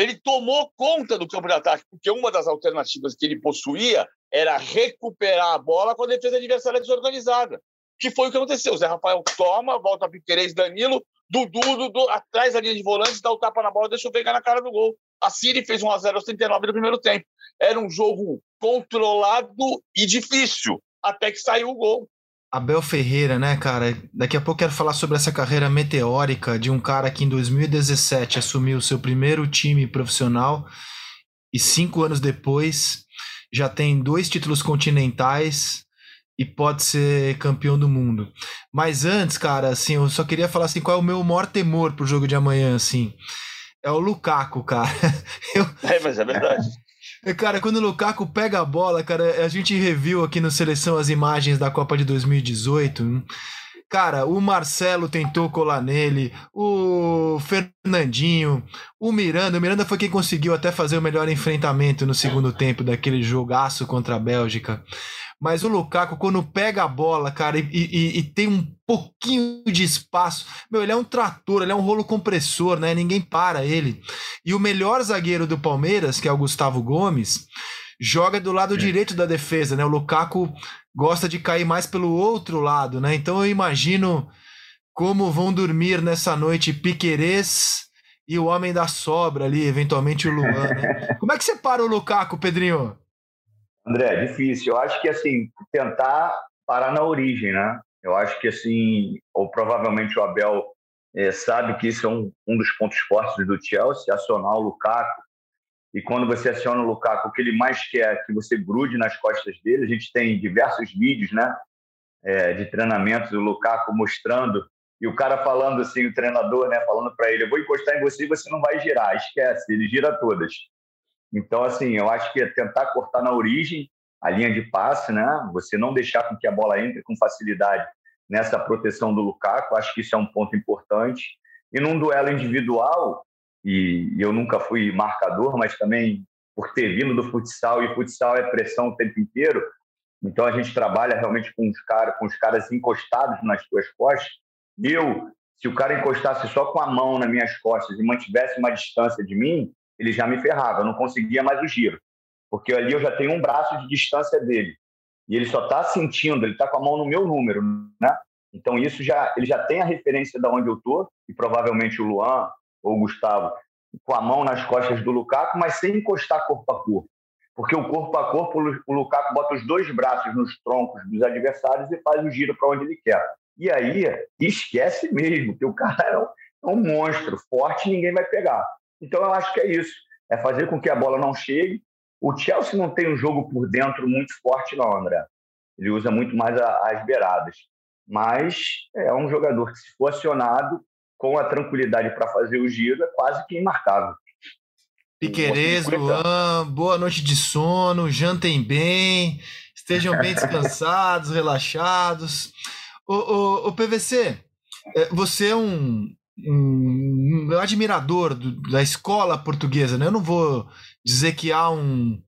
Ele tomou conta do campo de ataque, porque uma das alternativas que ele possuía era recuperar a bola com a defesa adversária desorganizada, que foi o que aconteceu. O Zé Rafael toma, volta a Piquerez, Danilo, Dudu, Dudu, atrás da linha de volantes, dá o tapa na bola, deixa o pegar na cara do gol. A Siri fez 1x0 aos 39 do primeiro tempo. Era um jogo controlado e difícil, até que saiu o gol.
Abel Ferreira, né, cara? Daqui a pouco quero falar sobre essa carreira meteórica de um cara que em 2017 assumiu seu primeiro time profissional e cinco anos depois já tem dois títulos continentais e pode ser campeão do mundo. Mas antes, cara, assim, eu só queria falar assim, qual é o meu maior temor pro jogo de amanhã, assim? É o Lukaku, cara.
Eu... É, mas é verdade.
É, cara, quando o Lukaku pega a bola, cara, a gente reviu aqui no Seleção as imagens da Copa de 2018. Cara, o Marcelo tentou colar nele, o Fernandinho, o Miranda. O Miranda foi quem conseguiu até fazer o melhor enfrentamento no segundo tempo daquele jogaço contra a Bélgica. Mas o Lukaku, quando pega a bola, cara, e, e, e, tem um pouquinho de espaço, meu, ele é um trator, ele é um rolo compressor, né? Ninguém para ele. E o melhor zagueiro do Palmeiras, que é o Gustavo Gomes, joga do lado é. direito da defesa, né? O Lukaku gosta de cair mais pelo outro lado, né? Então eu imagino como vão dormir nessa noite Piquerez e o homem da sobra ali, eventualmente o Luan. Né? Como é que você para o Lukaku, Pedrinho?
André, é difícil. Eu acho que, assim, tentar parar na origem, né? Eu acho que, assim, ou provavelmente o Abel é, sabe que isso é um, um dos pontos fortes do Chelsea, acionar o Lukaku. E quando você aciona o Lukaku, o que ele mais quer é que você grude nas costas dele. A gente tem diversos vídeos, né? É, de treinamentos do Lukaku mostrando e o cara falando assim, o treinador, né, falando para ele, eu vou encostar em você e você não vai girar, esquece, ele gira todas. Então, assim, eu acho que é tentar cortar na origem a linha de passe, né? Você não deixar com que a bola entre com facilidade nessa proteção do Lukaku, acho que isso é um ponto importante. E num duelo individual, e eu nunca fui marcador, mas também por ter vindo do futsal, e futsal é pressão o tempo inteiro, então a gente trabalha realmente com os, cara, com os caras encostados nas suas costas, Eu, se o cara encostasse só com a mão nas minhas costas e mantivesse uma distância de mim, ele já me ferrava, eu não conseguia mais o giro. Porque ali eu já tenho um braço de distância dele. E ele só está sentindo, ele está com a mão no meu número, né? Então isso já ele já tem a referência de onde eu tô e provavelmente o Luan ou o Gustavo com a mão nas costas do Lukaku, mas sem encostar corpo a corpo. Porque o corpo a corpo, o Lukaku bota os dois braços nos troncos dos adversários e faz o giro para onde ele quer. E aí, esquece mesmo, que o cara é um, é um monstro, forte ninguém vai pegar. Então, eu acho que é isso. É fazer com que a bola não chegue. O Chelsea não tem um jogo por dentro muito forte, não, André. Ele usa muito mais as beiradas. Mas é um jogador que, se for acionado com a tranquilidade para fazer o giro, é quase que imarcável.
Piquerez, Luan, boa noite de sono, jantem bem, estejam bem descansados, relaxados. O, o, o, PVC, é, você é um, um, um admirador do, da escola portuguesa, né? Eu não vou dizer que há um.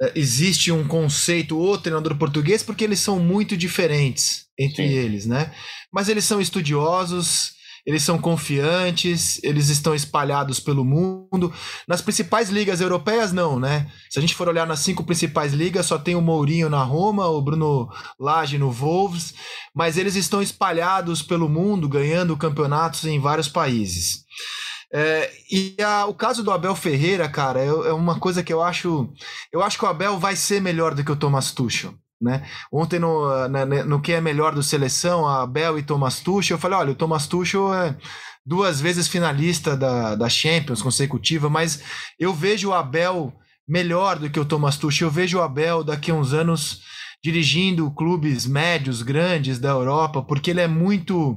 É, existe um conceito ou treinador português, porque eles são muito diferentes entre Sim. eles, né? Mas eles são estudiosos, eles são confiantes, eles estão espalhados pelo mundo. Nas principais ligas europeias, não, né? Se a gente for olhar nas cinco principais ligas, só tem o Mourinho na Roma, o Bruno Lage no Wolves, mas eles estão espalhados pelo mundo, ganhando campeonatos em vários países. É, e a, o caso do Abel Ferreira, cara, é, é, uma coisa que eu acho. Eu acho que o Abel vai ser melhor do que o Thomas Tuchel. Né? Ontem no, no que é melhor do seleção, a Bel e Thomas Tuchel, eu falei, olha, o Thomas Tuchel é duas vezes finalista da, da Champions consecutiva, mas eu vejo o Abel melhor do que o Thomas Tuchel, eu vejo o Abel daqui a uns anos dirigindo clubes médios, grandes da Europa, porque ele é muito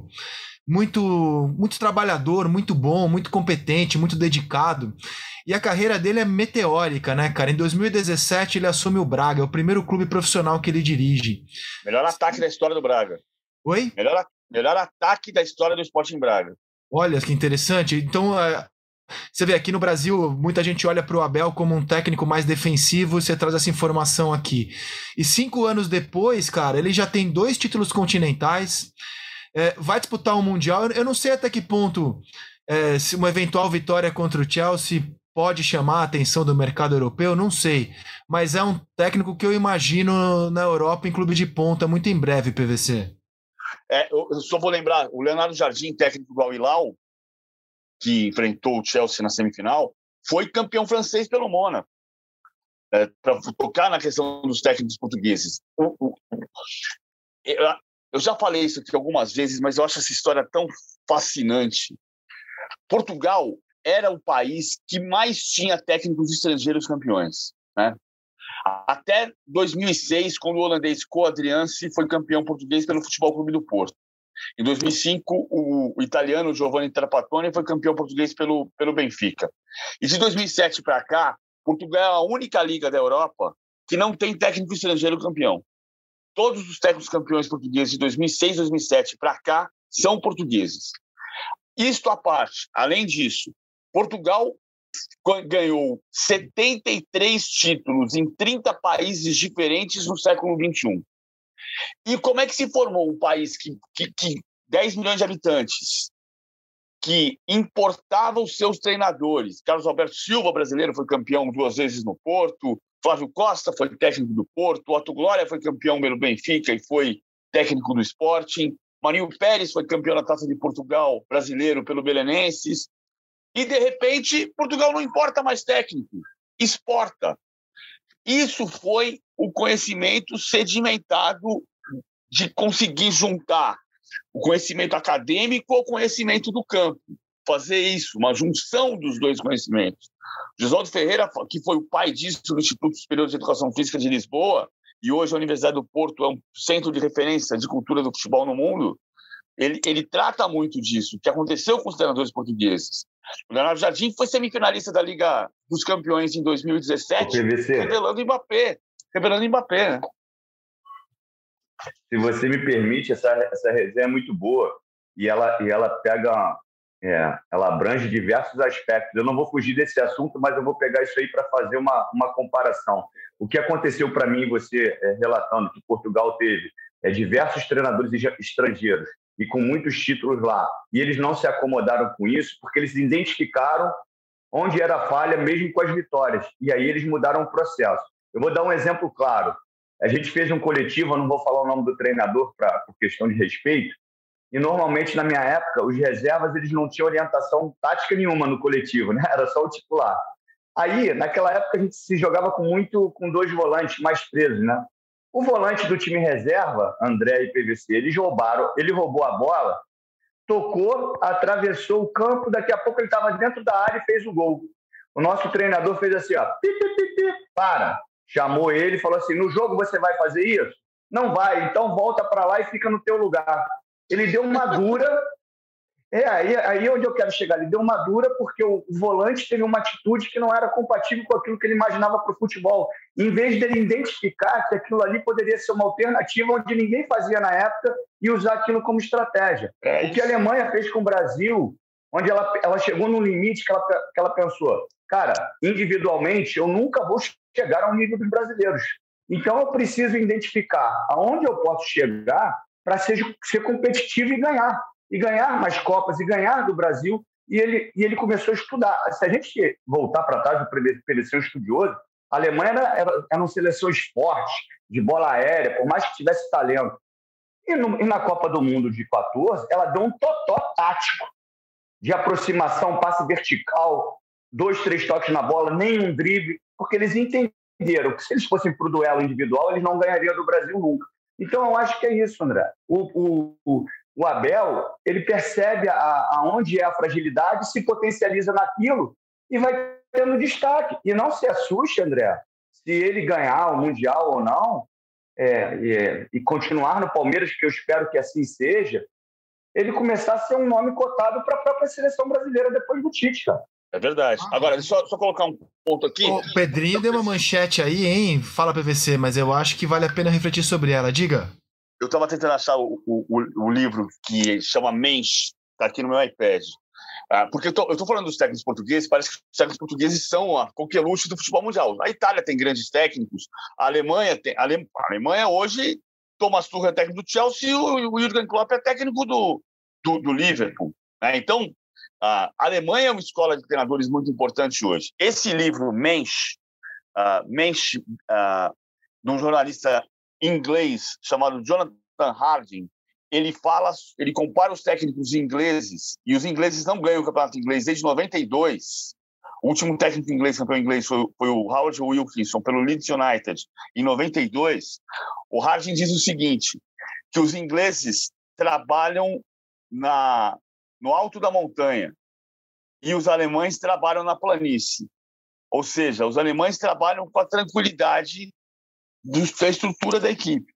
muito muito trabalhador, muito bom, muito competente, muito dedicado. E a carreira dele é meteórica, né, cara? Em 2017 ele assume o Braga, é o primeiro clube profissional que ele dirige.
Melhor ataque da história do Braga.
Oi?
Melhor, melhor ataque da história do Sporting Braga.
Olha que interessante. Então, é, você vê aqui no Brasil, muita gente olha para o Abel como um técnico mais defensivo. Você traz essa informação aqui. E cinco anos depois, cara, ele já tem dois títulos continentais. É, vai disputar um mundial. Eu não sei até que ponto é, se uma eventual vitória contra o Chelsea pode chamar a atenção do mercado europeu, não sei. Mas é um técnico que eu imagino na Europa em clube de ponta muito em breve, PVC.
É, eu só vou lembrar, o Leonardo Jardim, técnico do Al-Hilal, que enfrentou o Chelsea na semifinal, foi campeão francês pelo Mona. É, para tocar na questão dos técnicos portugueses. Eu já falei isso aqui algumas vezes, mas eu acho essa história tão fascinante. Portugal era o país que mais tinha técnicos estrangeiros campeões. Né? Até 2006, quando o holandês Coadrianci foi campeão português pelo Futebol Clube do Porto. Em 2005, o, o italiano Giovanni Trapattoni foi campeão português pelo, pelo Benfica. E de 2007 para cá, Portugal é a única liga da Europa que não tem técnico estrangeiro campeão. Todos os técnicos campeões portugueses de 2006, 2007 para cá são portugueses. Isto à parte, além disso, Portugal ganhou 73 títulos em 30 países diferentes no século XXI. E como é que se formou um país que, que, que 10 milhões de habitantes, que importava os seus treinadores? Carlos Alberto Silva, brasileiro, foi campeão duas vezes no Porto. Flávio Costa foi técnico do Porto. Otto Glória foi campeão pelo Benfica e foi técnico do Sporting. Marinho Pérez foi campeão da Taça de Portugal brasileiro pelo Belenenses. E, de repente, Portugal não importa mais técnico, exporta. Isso foi o conhecimento sedimentado de conseguir juntar o conhecimento acadêmico ao conhecimento do campo. Fazer isso, uma junção dos dois conhecimentos. Josualdo Ferreira, que foi o pai disso no Instituto Superior de Educação Física de Lisboa, e hoje a Universidade do Porto é um centro de referência de cultura do futebol no mundo, ele, ele trata muito disso, o que aconteceu com os treinadores portugueses. O Leonardo Jardim foi semifinalista da Liga dos Campeões em 2017, revelando Mbappé. Revelando Mbappé, né?
Se você me permite, essa, essa resenha é muito boa e ela, e ela pega, é, ela abrange diversos aspectos. Eu não vou fugir desse assunto, mas eu vou pegar isso aí para fazer uma, uma comparação. O que aconteceu para mim, você é, relatando que Portugal teve é, diversos treinadores estrangeiros e com muitos títulos lá. E eles não se acomodaram com isso porque eles identificaram onde era a falha, mesmo com as vitórias. E aí eles mudaram o processo. Eu vou dar um exemplo claro. A gente fez um coletivo, eu não vou falar o nome do treinador pra, por questão de respeito, e normalmente na minha época os reservas eles não tinham orientação tática nenhuma no coletivo, né? Era só o titular. Aí, naquela época a gente se jogava com muito com dois volantes mais presos, né? O volante do time reserva, André e PVC, eles roubaram, ele roubou a bola, tocou, atravessou o campo, daqui a pouco ele estava dentro da área e fez o gol. O nosso treinador fez assim, ó, pi, pi, pi, pi, para. Chamou ele falou assim: "No jogo você vai fazer isso? Não vai, então volta para lá e fica no teu lugar". Ele deu uma dura é, aí, aí é onde eu quero chegar. Ele deu uma dura porque o volante teve uma atitude que não era compatível com aquilo que ele imaginava para o futebol. Em vez dele identificar que aquilo ali poderia ser uma alternativa onde ninguém fazia na época e usar aquilo como estratégia. É o que a Alemanha fez com o Brasil, onde ela, ela chegou num limite que ela, que ela pensou: cara, individualmente eu nunca vou chegar ao nível dos brasileiros. Então eu preciso identificar aonde eu posso chegar para ser, ser competitivo e ganhar e ganhar mais Copas e ganhar do Brasil. E ele, e ele começou a estudar. Se a gente voltar para trás, o um estudioso, a Alemanha era, era, eram seleções fortes, de bola aérea, por mais que tivesse talento. E, no, e na Copa do Mundo de 14, ela deu um totó tático de aproximação, passe vertical, dois, três toques na bola, nenhum drible, porque eles entenderam que se eles fossem para o duelo individual, eles não ganhariam do Brasil nunca. Então, eu acho que é isso, André. O, o, o Abel ele percebe aonde é a fragilidade, se potencializa naquilo e vai tendo destaque. E não se assuste, André, se ele ganhar o Mundial ou não, é, é, e continuar no Palmeiras, que eu espero que assim seja, ele começar a ser um nome cotado para a própria seleção brasileira depois do Tite, cara.
É verdade. Ah, Agora, só, só colocar um ponto aqui. O
Pedrinho deu uma manchete aí, hein? Fala PVC, mas eu acho que vale a pena refletir sobre ela. Diga
eu estava tentando achar o, o, o, livro que chama Mensch, está aqui no meu iPad. Ah, porque eu estou falando dos técnicos portugueses, parece que os técnicos portugueses são a coqueluche do futebol mundial. A Itália tem grandes técnicos, a Alemanha tem. A, Alemanha hoje, Thomas Tuchel é técnico do Chelsea e o, o Jürgen Klopp é técnico do, do, do Liverpool. Né? Então, a Alemanha é uma escola de treinadores muito importante hoje. Esse livro, Mensch, uh, Mensch uh, de um jornalista inglês chamado Jonathan Harding, ele fala, ele compara os técnicos ingleses e os ingleses não ganham o campeonato inglês desde 92. O último técnico inglês campeão inglês foi, foi o Howard Wilkinson pelo Leeds United em 92. O Harding diz o seguinte, que os ingleses trabalham na no alto da montanha e os alemães trabalham na planície. Ou seja, os alemães trabalham com a tranquilidade da estrutura da equipe.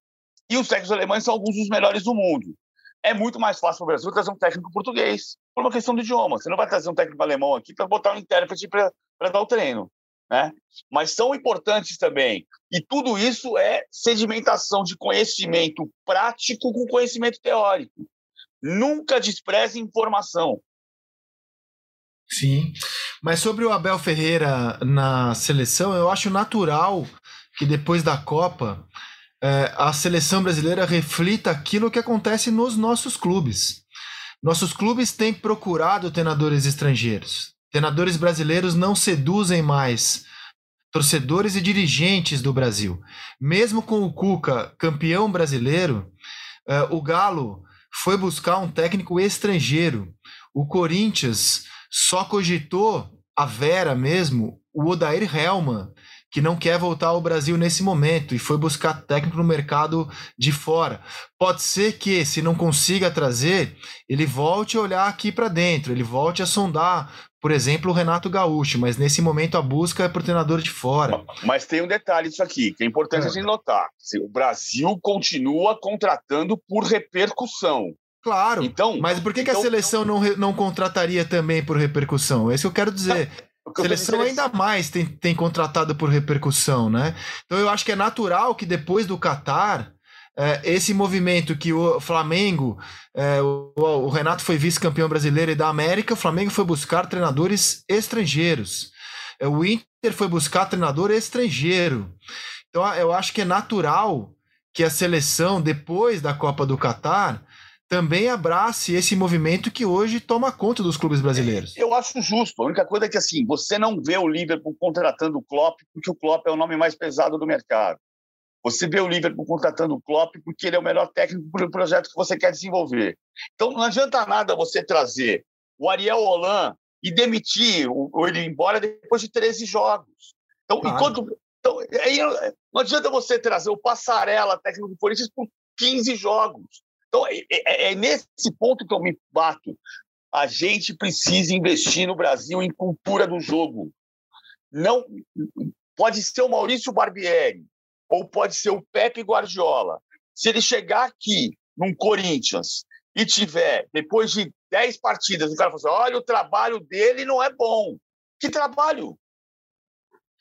E os técnicos alemães são alguns dos melhores do mundo. É muito mais fácil para o Brasil trazer um técnico português, por uma questão de idioma. Você não vai trazer um técnico alemão aqui para botar um intérprete para dar o treino. Né? Mas são importantes também. E tudo isso é sedimentação de conhecimento prático com conhecimento teórico. Nunca despreze informação.
Sim. Mas sobre o Abel Ferreira na seleção, eu acho natural que depois da Copa é, a seleção brasileira reflita aquilo que acontece nos nossos clubes. Nossos clubes têm procurado treinadores estrangeiros. Treinadores brasileiros não seduzem mais torcedores e dirigentes do Brasil. Mesmo com o Cuca campeão brasileiro, é, o Galo foi buscar um técnico estrangeiro. O Corinthians só cogitou a Vera mesmo, o Odair Helman, que não quer voltar ao Brasil nesse momento e foi buscar técnico no mercado de fora. Pode ser que, se não consiga trazer, ele volte a olhar aqui para dentro, ele volte a sondar, por exemplo, o Renato Gaúcho, mas nesse momento a busca é por treinador de fora.
Mas tem um detalhe disso aqui, que é importante é. a gente notar. O Brasil continua contratando por repercussão.
Claro. Então, mas por que, então, que a então seleção não, não contrataria também por repercussão? É isso que eu quero dizer. A seleção ainda mais tem, tem contratado por repercussão, né? Então eu acho que é natural que depois do Qatar, é, esse movimento que o Flamengo, é, o, o, Renato foi vice-campeão brasileiro e da América, o Flamengo foi buscar treinadores estrangeiros. É, o Inter foi buscar treinador estrangeiro. Então eu acho que é natural que a seleção, depois da Copa do Qatar, também abrace esse movimento que hoje toma conta dos clubes brasileiros.
Eu acho justo. A única coisa é que assim, você não vê o Liverpool contratando o Klopp porque o Klopp é o nome mais pesado do mercado. Você vê o Liverpool contratando o Klopp porque ele é o melhor técnico para o projeto que você quer desenvolver. Então não adianta nada você trazer o Ariel Holan e demitir ou ele ir embora depois de 13 jogos. Então, claro. enquanto então, aí não adianta você trazer o Passarela, técnico do Corinthians, por 15 jogos. Então, é, é, é, nesse ponto que eu me bato. A gente precisa investir no Brasil em cultura do jogo. Não pode ser o Maurício Barbieri ou pode ser o Pepe Guardiola. Se ele chegar aqui num Corinthians e tiver, depois de 10 partidas, o cara fala assim, olha, o trabalho dele não é bom. Que trabalho?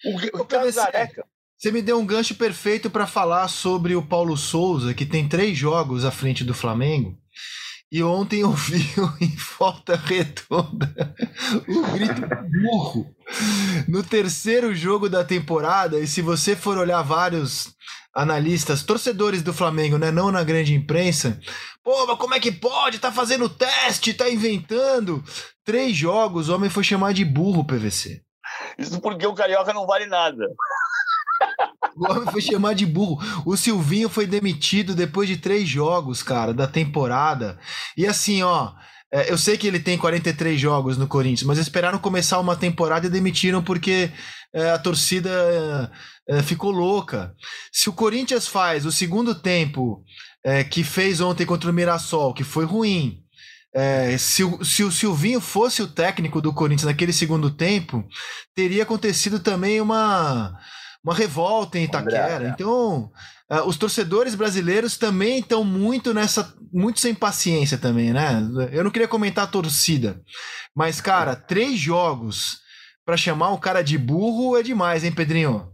O, o Casareca. Você me deu um gancho perfeito para falar sobre o Paulo Souza, que tem três jogos à frente do Flamengo. E ontem ouviu em volta redonda o grito burro no terceiro jogo da temporada. E se você for olhar vários analistas, torcedores do Flamengo, né, não na grande imprensa, pô, mas como é que pode? Tá fazendo teste, tá inventando. Três jogos, o homem foi chamar de burro, PVC.
Isso porque o Carioca não vale nada.
O homem foi chamar de burro. O Silvinho foi demitido depois de três jogos, cara, da temporada. E assim, ó. É, eu sei que ele tem 43 jogos no Corinthians, mas esperaram começar uma temporada e demitiram porque é, a torcida é, ficou louca. Se o Corinthians faz o segundo tempo que fez ontem contra o Mirassol, que foi ruim, é, se, se o Silvinho fosse o técnico do Corinthians naquele segundo tempo, teria acontecido também uma, uma revolta em Itaquera. Então, uh, os torcedores brasileiros também estão muito nessa. muito sem paciência também, né? Eu não queria comentar a torcida, mas, cara, três jogos para chamar um cara de burro é demais, hein, Pedrinho?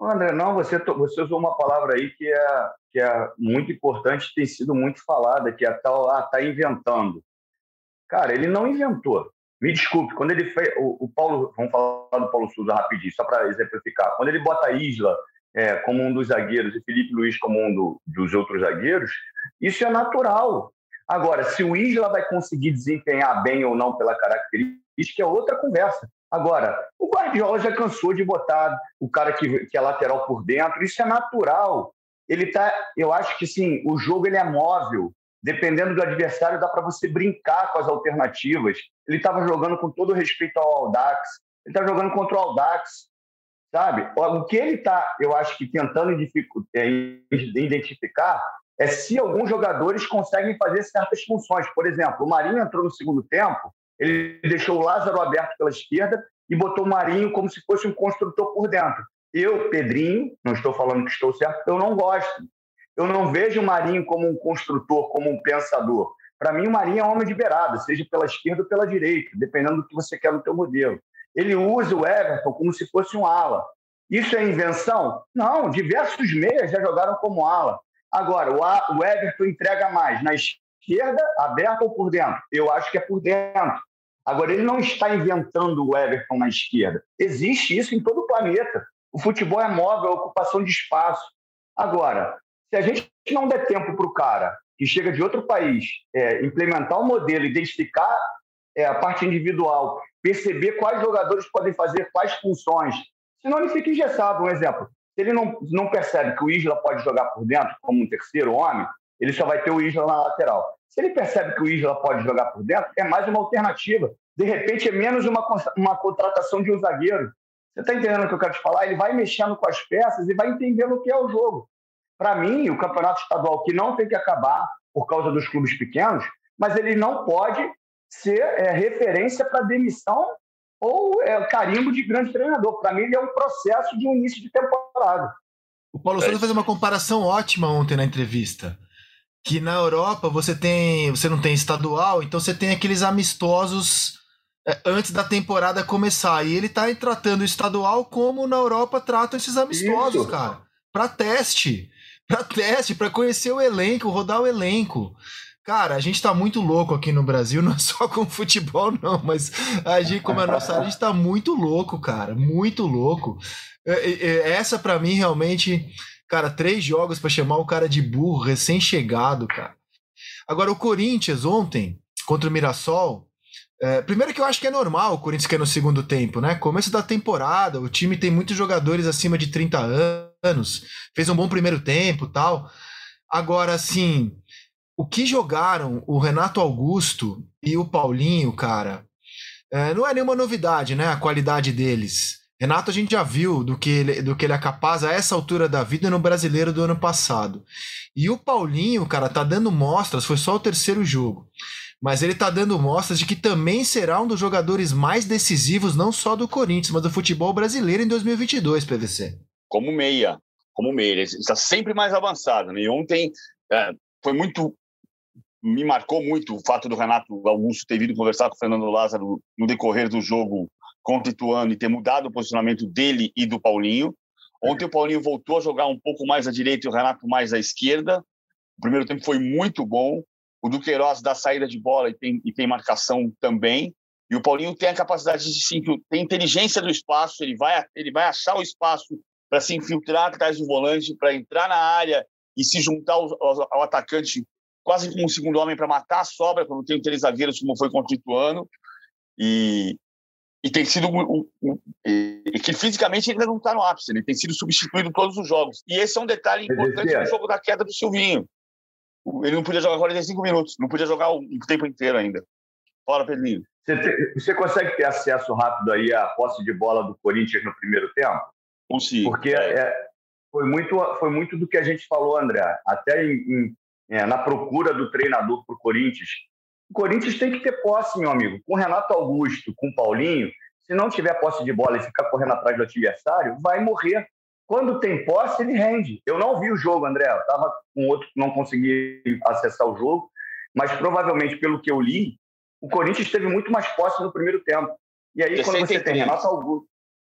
André, não, você, você usou uma palavra aí que é, que é muito importante, tem sido muito falada, que é tal, ah, tá inventando. Cara, ele não inventou. Me desculpe, quando ele fez. O, o Paulo, vamos falar do Paulo Souza rapidinho, só para exemplificar. Quando ele bota a Isla é, como um dos zagueiros e Felipe Luiz como um do, dos outros zagueiros, isso é natural. Agora, se o Isla vai conseguir desempenhar bem ou não pela característica, é outra conversa. Agora, o Guardiola já cansou de botar o cara que, que é lateral por dentro, isso é natural. Ele tá, eu acho que sim, o jogo ele é móvel dependendo do adversário, dá para você brincar com as alternativas. Ele estava jogando com todo respeito ao Aldax, ele está jogando contra o Aldax, sabe? O que ele está, eu acho que tentando é, identificar é se alguns jogadores conseguem fazer certas funções. Por exemplo, o Marinho entrou no segundo tempo, ele deixou o Lázaro aberto pela esquerda e botou o Marinho como se fosse um construtor por dentro. Eu, Pedrinho, não estou falando que estou certo, eu não gosto eu não vejo o Marinho como um construtor, como um pensador. Para mim, o Marinho é um homem de beirada, seja pela esquerda ou pela direita, dependendo do que você quer no teu modelo. Ele usa o Everton como se fosse um ala. Isso é invenção? Não, diversos meias já jogaram como ala. Agora, o Everton entrega mais na esquerda, aberta ou por dentro? Eu acho que é por dentro. Agora, ele não está inventando o Everton na esquerda. Existe isso em todo o planeta. O futebol é móvel, é ocupação de espaço. Agora, se a gente não der tempo para o cara que chega de outro país é, implementar o modelo, identificar é, a parte individual, perceber quais jogadores podem fazer quais funções, senão ele fica engessado. Um exemplo, se ele não, não percebe que o Isla pode jogar por dentro como um terceiro homem, ele só vai ter o Isla na lateral. Se ele percebe que o Isla pode jogar por dentro, é mais uma alternativa. De repente, é menos uma, uma contratação de um zagueiro. Você está entendendo o que eu quero te falar? Ele vai mexendo com as peças e vai entendendo o que é o jogo. Para mim, o campeonato estadual que não tem que acabar por causa dos clubes pequenos, mas ele não pode ser é, referência para demissão ou é, carimbo de grande treinador. Para mim, ele é um processo de um início de temporada.
O Paulo Souza fez uma comparação ótima ontem na entrevista. Que na Europa você tem, você não tem estadual, então você tem aqueles amistosos é, antes da temporada começar. E ele está tratando o estadual como na Europa tratam esses amistosos, Isso. cara. Para teste para teste, para conhecer o elenco, rodar o elenco. Cara, a gente tá muito louco aqui no Brasil, não é só com futebol, não, mas a gente, como é a nossa área, a gente tá muito louco, cara, muito louco. É, é, essa, para mim, realmente, cara, três jogos para chamar o cara de burro, recém-chegado, cara. Agora, o Corinthians ontem, contra o Mirassol, é, primeiro que eu acho que é normal o Corinthians cair no segundo tempo, né? Começo da temporada, o time tem muitos jogadores acima de 30 anos, fez um bom primeiro tempo tal. Agora, assim, o que jogaram o Renato Augusto e o Paulinho, cara, é, não é nenhuma novidade, né? A qualidade deles. Renato, a gente já viu do que, ele, do que ele é capaz a essa altura da vida no brasileiro do ano passado. E o Paulinho, cara, tá dando mostras, foi só o terceiro jogo. Mas ele tá dando mostras de que também será um dos jogadores mais decisivos, não só do Corinthians, mas do futebol brasileiro em 2022, PVC.
Como meia, como meia. Ele está sempre mais avançado. Né? E ontem é, foi muito me marcou muito o fato do Renato Augusto ter vindo conversar com o Fernando Lázaro no decorrer do jogo contra o Ituano e ter mudado o posicionamento dele e do Paulinho. Ontem o Paulinho voltou a jogar um pouco mais à direita e o Renato mais à esquerda. O primeiro tempo foi muito bom. O Duqueiroz dá saída de bola e tem, e tem marcação também. E o Paulinho tem a capacidade de se tem inteligência do espaço, ele vai, ele vai achar o espaço para se infiltrar atrás do volante, para entrar na área e se juntar ao, ao, ao atacante quase como um segundo homem para matar a sobra, quando tem três zagueiros, como foi contra o Ituano. E, e tem sido. Um, um, e que fisicamente ainda não está no ápice, ele tem sido substituído em todos os jogos. E esse é um detalhe importante no jogo da queda do Silvinho. Ele não podia jogar 45 minutos, não podia jogar o tempo inteiro ainda. Fora, Pedrinho.
Você, você consegue ter acesso rápido aí à posse de bola do Corinthians no primeiro tempo?
Consigo.
Porque é, foi, muito, foi muito do que a gente falou, André. Até em, em é, na procura do treinador para o Corinthians. O Corinthians tem que ter posse, meu amigo. Com Renato Augusto, com Paulinho, se não tiver posse de bola e ficar correndo atrás do adversário, vai morrer. Quando tem posse, ele rende. Eu não vi o jogo, André. Eu estava com outro que não consegui acessar o jogo, mas provavelmente, pelo que eu li, o Corinthians teve muito mais posse no primeiro tempo. E aí, 63. quando você tem Renato Augusto.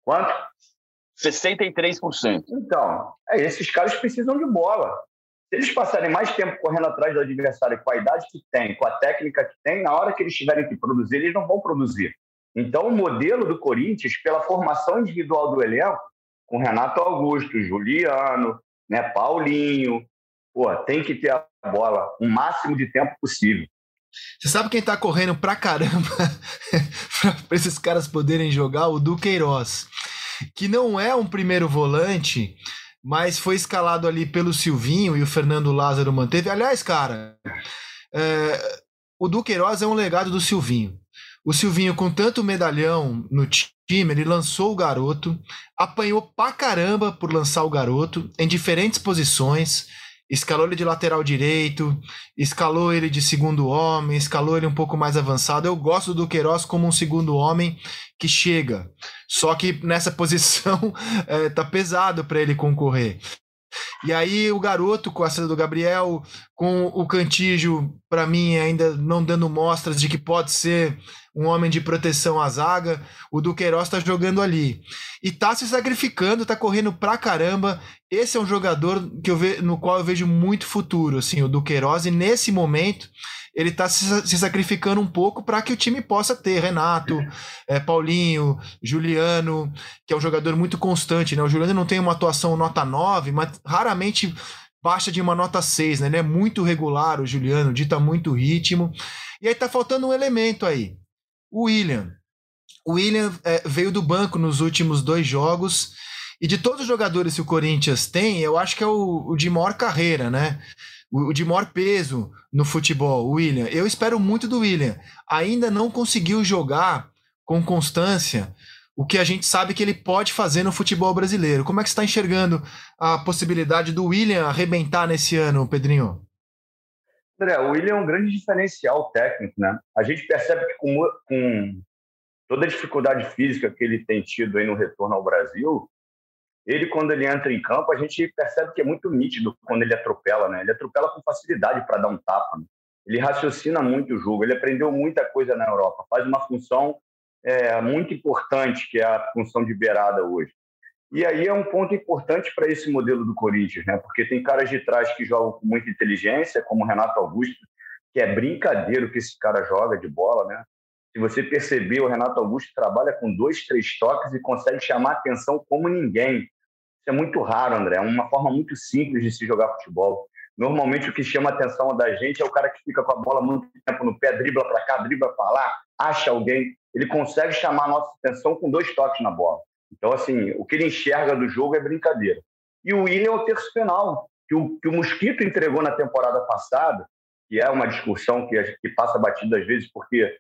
Quanto?
63%.
Então, é, esses caras precisam de bola. Se eles passarem mais tempo correndo atrás do adversário com a idade que tem, com a técnica que tem, na hora que eles tiverem que produzir, eles não vão produzir. Então, o modelo do Corinthians, pela formação individual do elenco, com Renato Augusto, Juliano, né, Paulinho, pô, tem que ter a bola o máximo de tempo possível.
Você sabe quem tá correndo pra caramba para esses caras poderem jogar? O Duqueiroz, que não é um primeiro volante, mas foi escalado ali pelo Silvinho e o Fernando Lázaro manteve. Aliás, cara, é, o Duqueiroz é um legado do Silvinho. O Silvinho, com tanto medalhão no time, ele lançou o garoto, apanhou pra caramba por lançar o garoto em diferentes posições escalou ele de lateral direito, escalou ele de segundo homem, escalou ele um pouco mais avançado. Eu gosto do Queiroz como um segundo homem que chega. Só que nessa posição é, tá pesado para ele concorrer. E aí o garoto com a saída do Gabriel, com o Cantígio, para mim ainda não dando mostras de que pode ser um homem de proteção à zaga, o Duqueiroz está jogando ali. E tá se sacrificando, tá correndo pra caramba. Esse é um jogador que eu ve, no qual eu vejo muito futuro, assim, o Duqueiroz, e nesse momento ele está se, se, sacrificando um pouco para que o time possa ter Renato, é, Paulinho, Juliano, que é um jogador muito constante, né? O Juliano não tem uma atuação nota 9, mas raramente baixa de uma nota 6, né? Ele é muito regular, o Juliano, dita muito ritmo. E aí tá faltando um elemento aí. O William. O William é, veio do banco nos últimos dois jogos. E de todos os jogadores que o Corinthians tem, eu acho que é o, o de maior carreira, né? o de maior peso no futebol, o William. Eu espero muito do William. Ainda não conseguiu jogar com constância o que a gente sabe que ele pode fazer no futebol brasileiro. Como é que você está enxergando a possibilidade do William arrebentar nesse ano, Pedrinho?
André, o William é um grande diferencial técnico, né? A gente percebe que com, com toda a dificuldade física que ele tem tido aí no retorno ao Brasil, ele, quando ele entra em campo, a gente percebe que é muito nítido quando ele atropela, né? Ele atropela com facilidade para dar um tapa. Né? Ele raciocina muito o jogo, ele aprendeu muita coisa na Europa, faz uma função é, muito importante, que é a função de beirada hoje. E aí é um ponto importante para esse modelo do Corinthians, né? Porque tem caras de trás que jogam com muita inteligência, como o Renato Augusto, que é brincadeira que esse cara joga de bola, né? Se você perceber, o Renato Augusto trabalha com dois, três toques e consegue chamar atenção como ninguém. Isso é muito raro, André. É uma forma muito simples de se jogar futebol. Normalmente o que chama a atenção da gente é o cara que fica com a bola muito tempo no pé, dribla para cá, dribla para lá, acha alguém. Ele consegue chamar a nossa atenção com dois toques na bola. Então, assim, o que ele enxerga do jogo é brincadeira. E o William é o terço penal, que o, que o Mosquito entregou na temporada passada, que é uma discussão que, que passa batido às vezes, porque,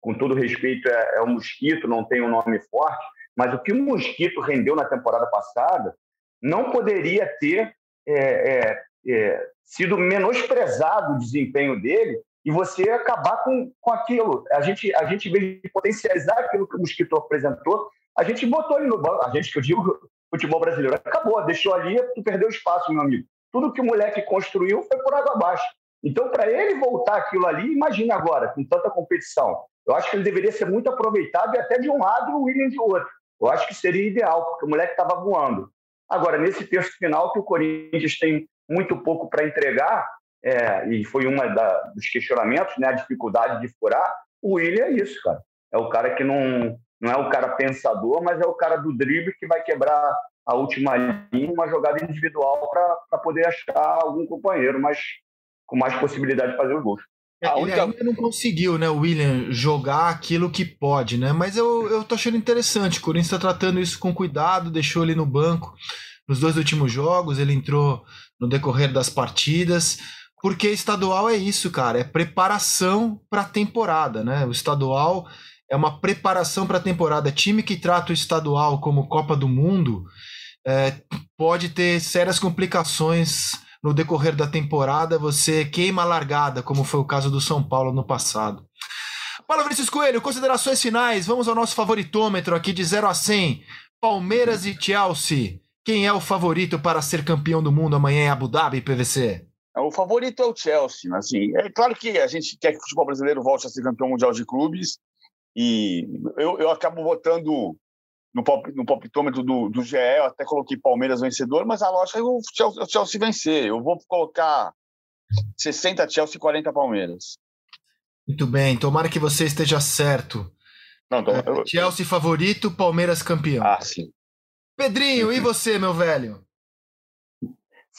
com todo respeito, é, é Mosquito, não tem um nome forte, mas o que o Mosquito rendeu na temporada passada não poderia ter é, é, é, sido menosprezado o desempenho dele e você acabar com, com aquilo. A gente, a gente, em de potencializar aquilo que o Mosquito apresentou, a gente botou ele no banco. A gente, que eu digo, futebol brasileiro, acabou, deixou ali, tu perdeu espaço, meu amigo. Tudo que o moleque construiu foi por água abaixo. Então, para ele voltar aquilo ali, imagine agora, com tanta competição. Eu acho que ele deveria ser muito aproveitado e até de um lado o William de outro. Eu acho que seria ideal, porque o moleque estava voando. Agora, nesse terço final, que o Corinthians tem muito pouco para entregar, é, e foi uma dos questionamentos, né, a dificuldade de furar, o William é isso, cara. É o cara que não, não é o cara pensador, mas é o cara do drible que vai quebrar a última linha, uma jogada individual para poder achar algum companheiro, mas com mais possibilidade de fazer os gols.
É, ele única... ainda não conseguiu, né, William, jogar aquilo que pode, né? Mas eu, eu tô achando interessante. O Corinthians está tratando isso com cuidado, deixou ele no banco nos dois últimos jogos, ele entrou no decorrer das partidas. Porque estadual é isso, cara, é preparação para a temporada, né? O estadual é uma preparação para a temporada. Time que trata o estadual como Copa do Mundo é, pode ter sérias complicações no decorrer da temporada. Você queima a largada, como foi o caso do São Paulo no passado. Fala, Vinícius Coelho, considerações finais. Vamos ao nosso favoritômetro aqui de 0 a 100. Palmeiras e Chelsea. Quem é o favorito para ser campeão do mundo amanhã em Abu Dhabi, PVC?
O favorito é o Chelsea, assim. É claro que a gente quer que o futebol brasileiro volte a ser campeão mundial de clubes e eu, eu acabo votando no, pop, no palpitômetro do, do GE, eu até coloquei Palmeiras vencedor, mas a lógica é o Chelsea, o Chelsea vencer. Eu vou colocar 60 Chelsea e 40 Palmeiras.
Muito bem, tomara que você esteja certo. Não, tô, eu... Chelsea favorito, Palmeiras campeão.
Ah, sim.
Pedrinho, e você, meu velho?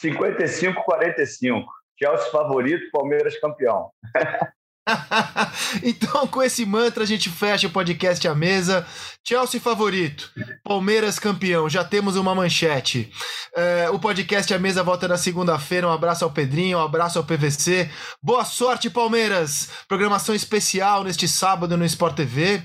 55-45. Chelsea favorito, Palmeiras campeão.
então, com esse mantra, a gente fecha o podcast à mesa. Chelsea favorito, Palmeiras campeão. Já temos uma manchete. É, o podcast à mesa volta na segunda-feira. Um abraço ao Pedrinho, um abraço ao PVC. Boa sorte, Palmeiras! Programação especial neste sábado no Sport TV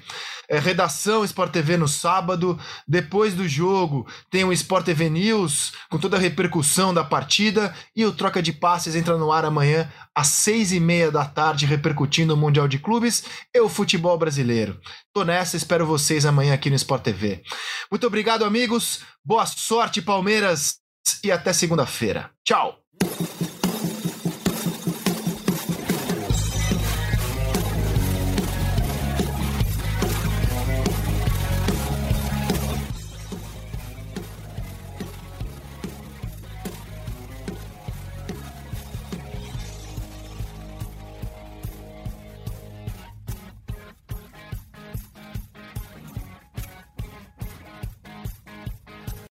é, redação Sport TV no sábado. Depois do jogo, tem o Sport TV News com toda a repercussão da partida. E o Troca de Passes entra no ar amanhã às seis e meia da tarde, repercutindo o Mundial de Clubes e o futebol brasileiro. Tô nessa, espero vocês amanhã aqui no Sport TV. Muito obrigado, amigos. Boa sorte, Palmeiras. E até segunda-feira. Tchau!